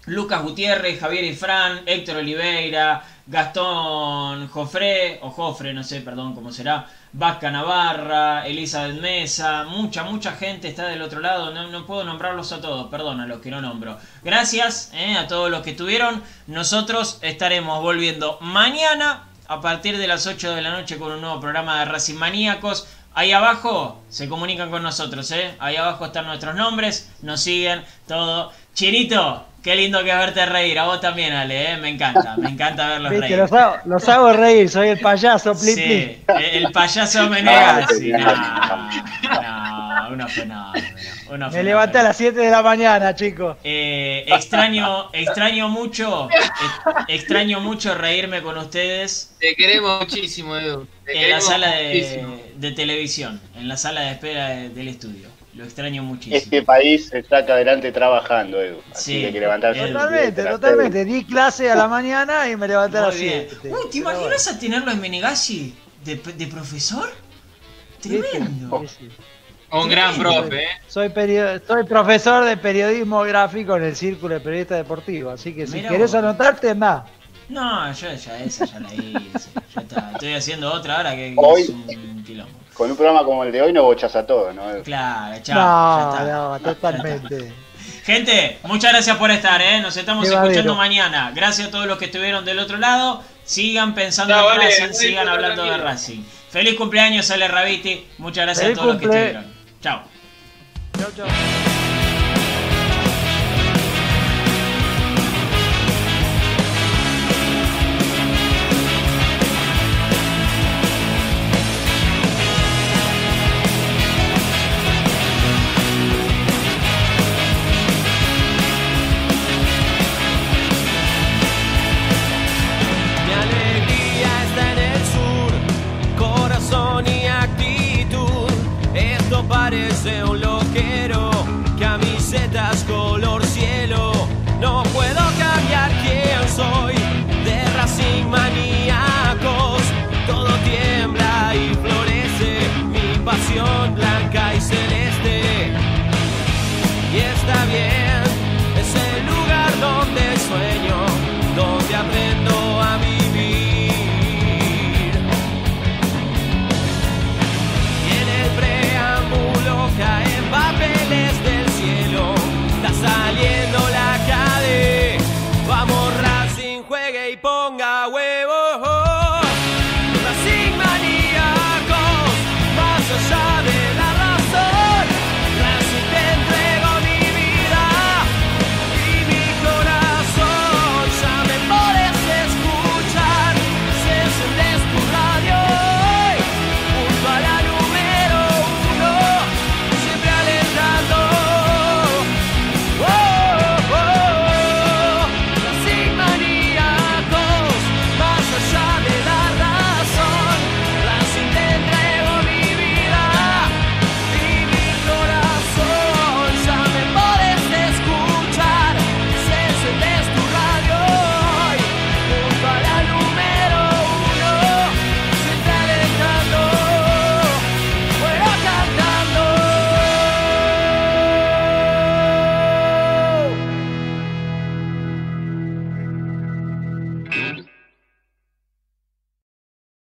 Speaker 1: Lucas Gutiérrez, Javier Ifrán, Héctor Oliveira, Gastón Jofre, o Jofre, no sé, perdón cómo será, Vasca Navarra, Elizabeth Mesa, mucha, mucha gente está del otro lado. No, no puedo nombrarlos a todos, perdón a los que no nombro. Gracias eh, a todos los que estuvieron. Nosotros estaremos volviendo mañana a partir de las 8 de la noche con un nuevo programa de Racing Maníacos. Ahí abajo se comunican con nosotros, ¿eh? Ahí abajo están nuestros nombres, nos siguen, todo. Chirito, qué lindo que verte reír. A vos también, Ale, ¿eh? Me encanta, me encanta verlos
Speaker 4: Viste,
Speaker 1: reír.
Speaker 4: los, hago, los hago reír, soy el payaso, plin.
Speaker 1: Sí, el payaso Menegazzi. No, no, uno fenómeno. uno
Speaker 4: Me levanté a las 7 de la mañana, chicos.
Speaker 1: Eh, extraño, extraño mucho, eh, extraño mucho reírme con ustedes
Speaker 2: Te queremos muchísimo, Edu. Te
Speaker 1: en la sala de, de televisión, en la sala de espera de- del estudio. Lo extraño muchísimo.
Speaker 3: Este país se saca adelante trabajando, Edu. Así
Speaker 1: Sí,
Speaker 3: que hay que levantarse.
Speaker 4: Totalmente, totalmente. Di clase a la mañana y me levanté a las
Speaker 1: Muy bien.
Speaker 4: 7.
Speaker 1: Uy, ¿te imaginas a tenerlo en Menegazzi de, de profesor? Tremendo.
Speaker 2: Un gran profe, ¿eh?
Speaker 4: Soy, perio- soy profesor de periodismo gráfico en el Círculo de Periodistas Deportivos, así que si
Speaker 1: Mirá
Speaker 4: querés
Speaker 1: vos.
Speaker 4: anotarte, anda.
Speaker 1: No, yo ya esa ya la hice. Ya está. Estoy haciendo otra ahora que, que
Speaker 3: Hoy-
Speaker 1: es un quilombo.
Speaker 3: Con un programa como el de hoy no bochas a todos, ¿no?
Speaker 1: Claro, chao.
Speaker 4: No, no, totalmente.
Speaker 1: Gente, muchas gracias por estar, ¿eh? Nos estamos
Speaker 4: Qué
Speaker 1: escuchando mañana. Gracias a todos los que estuvieron del otro lado. Sigan pensando
Speaker 2: Chao,
Speaker 1: en
Speaker 2: vale,
Speaker 1: Racing,
Speaker 2: vale,
Speaker 1: sigan
Speaker 2: vale,
Speaker 1: hablando de. Racing. Feliz cumpleaños, Ale Raviti. Muchas gracias
Speaker 4: Feliz
Speaker 1: a todos los que estuvieron. Chao.
Speaker 4: Chau, chau.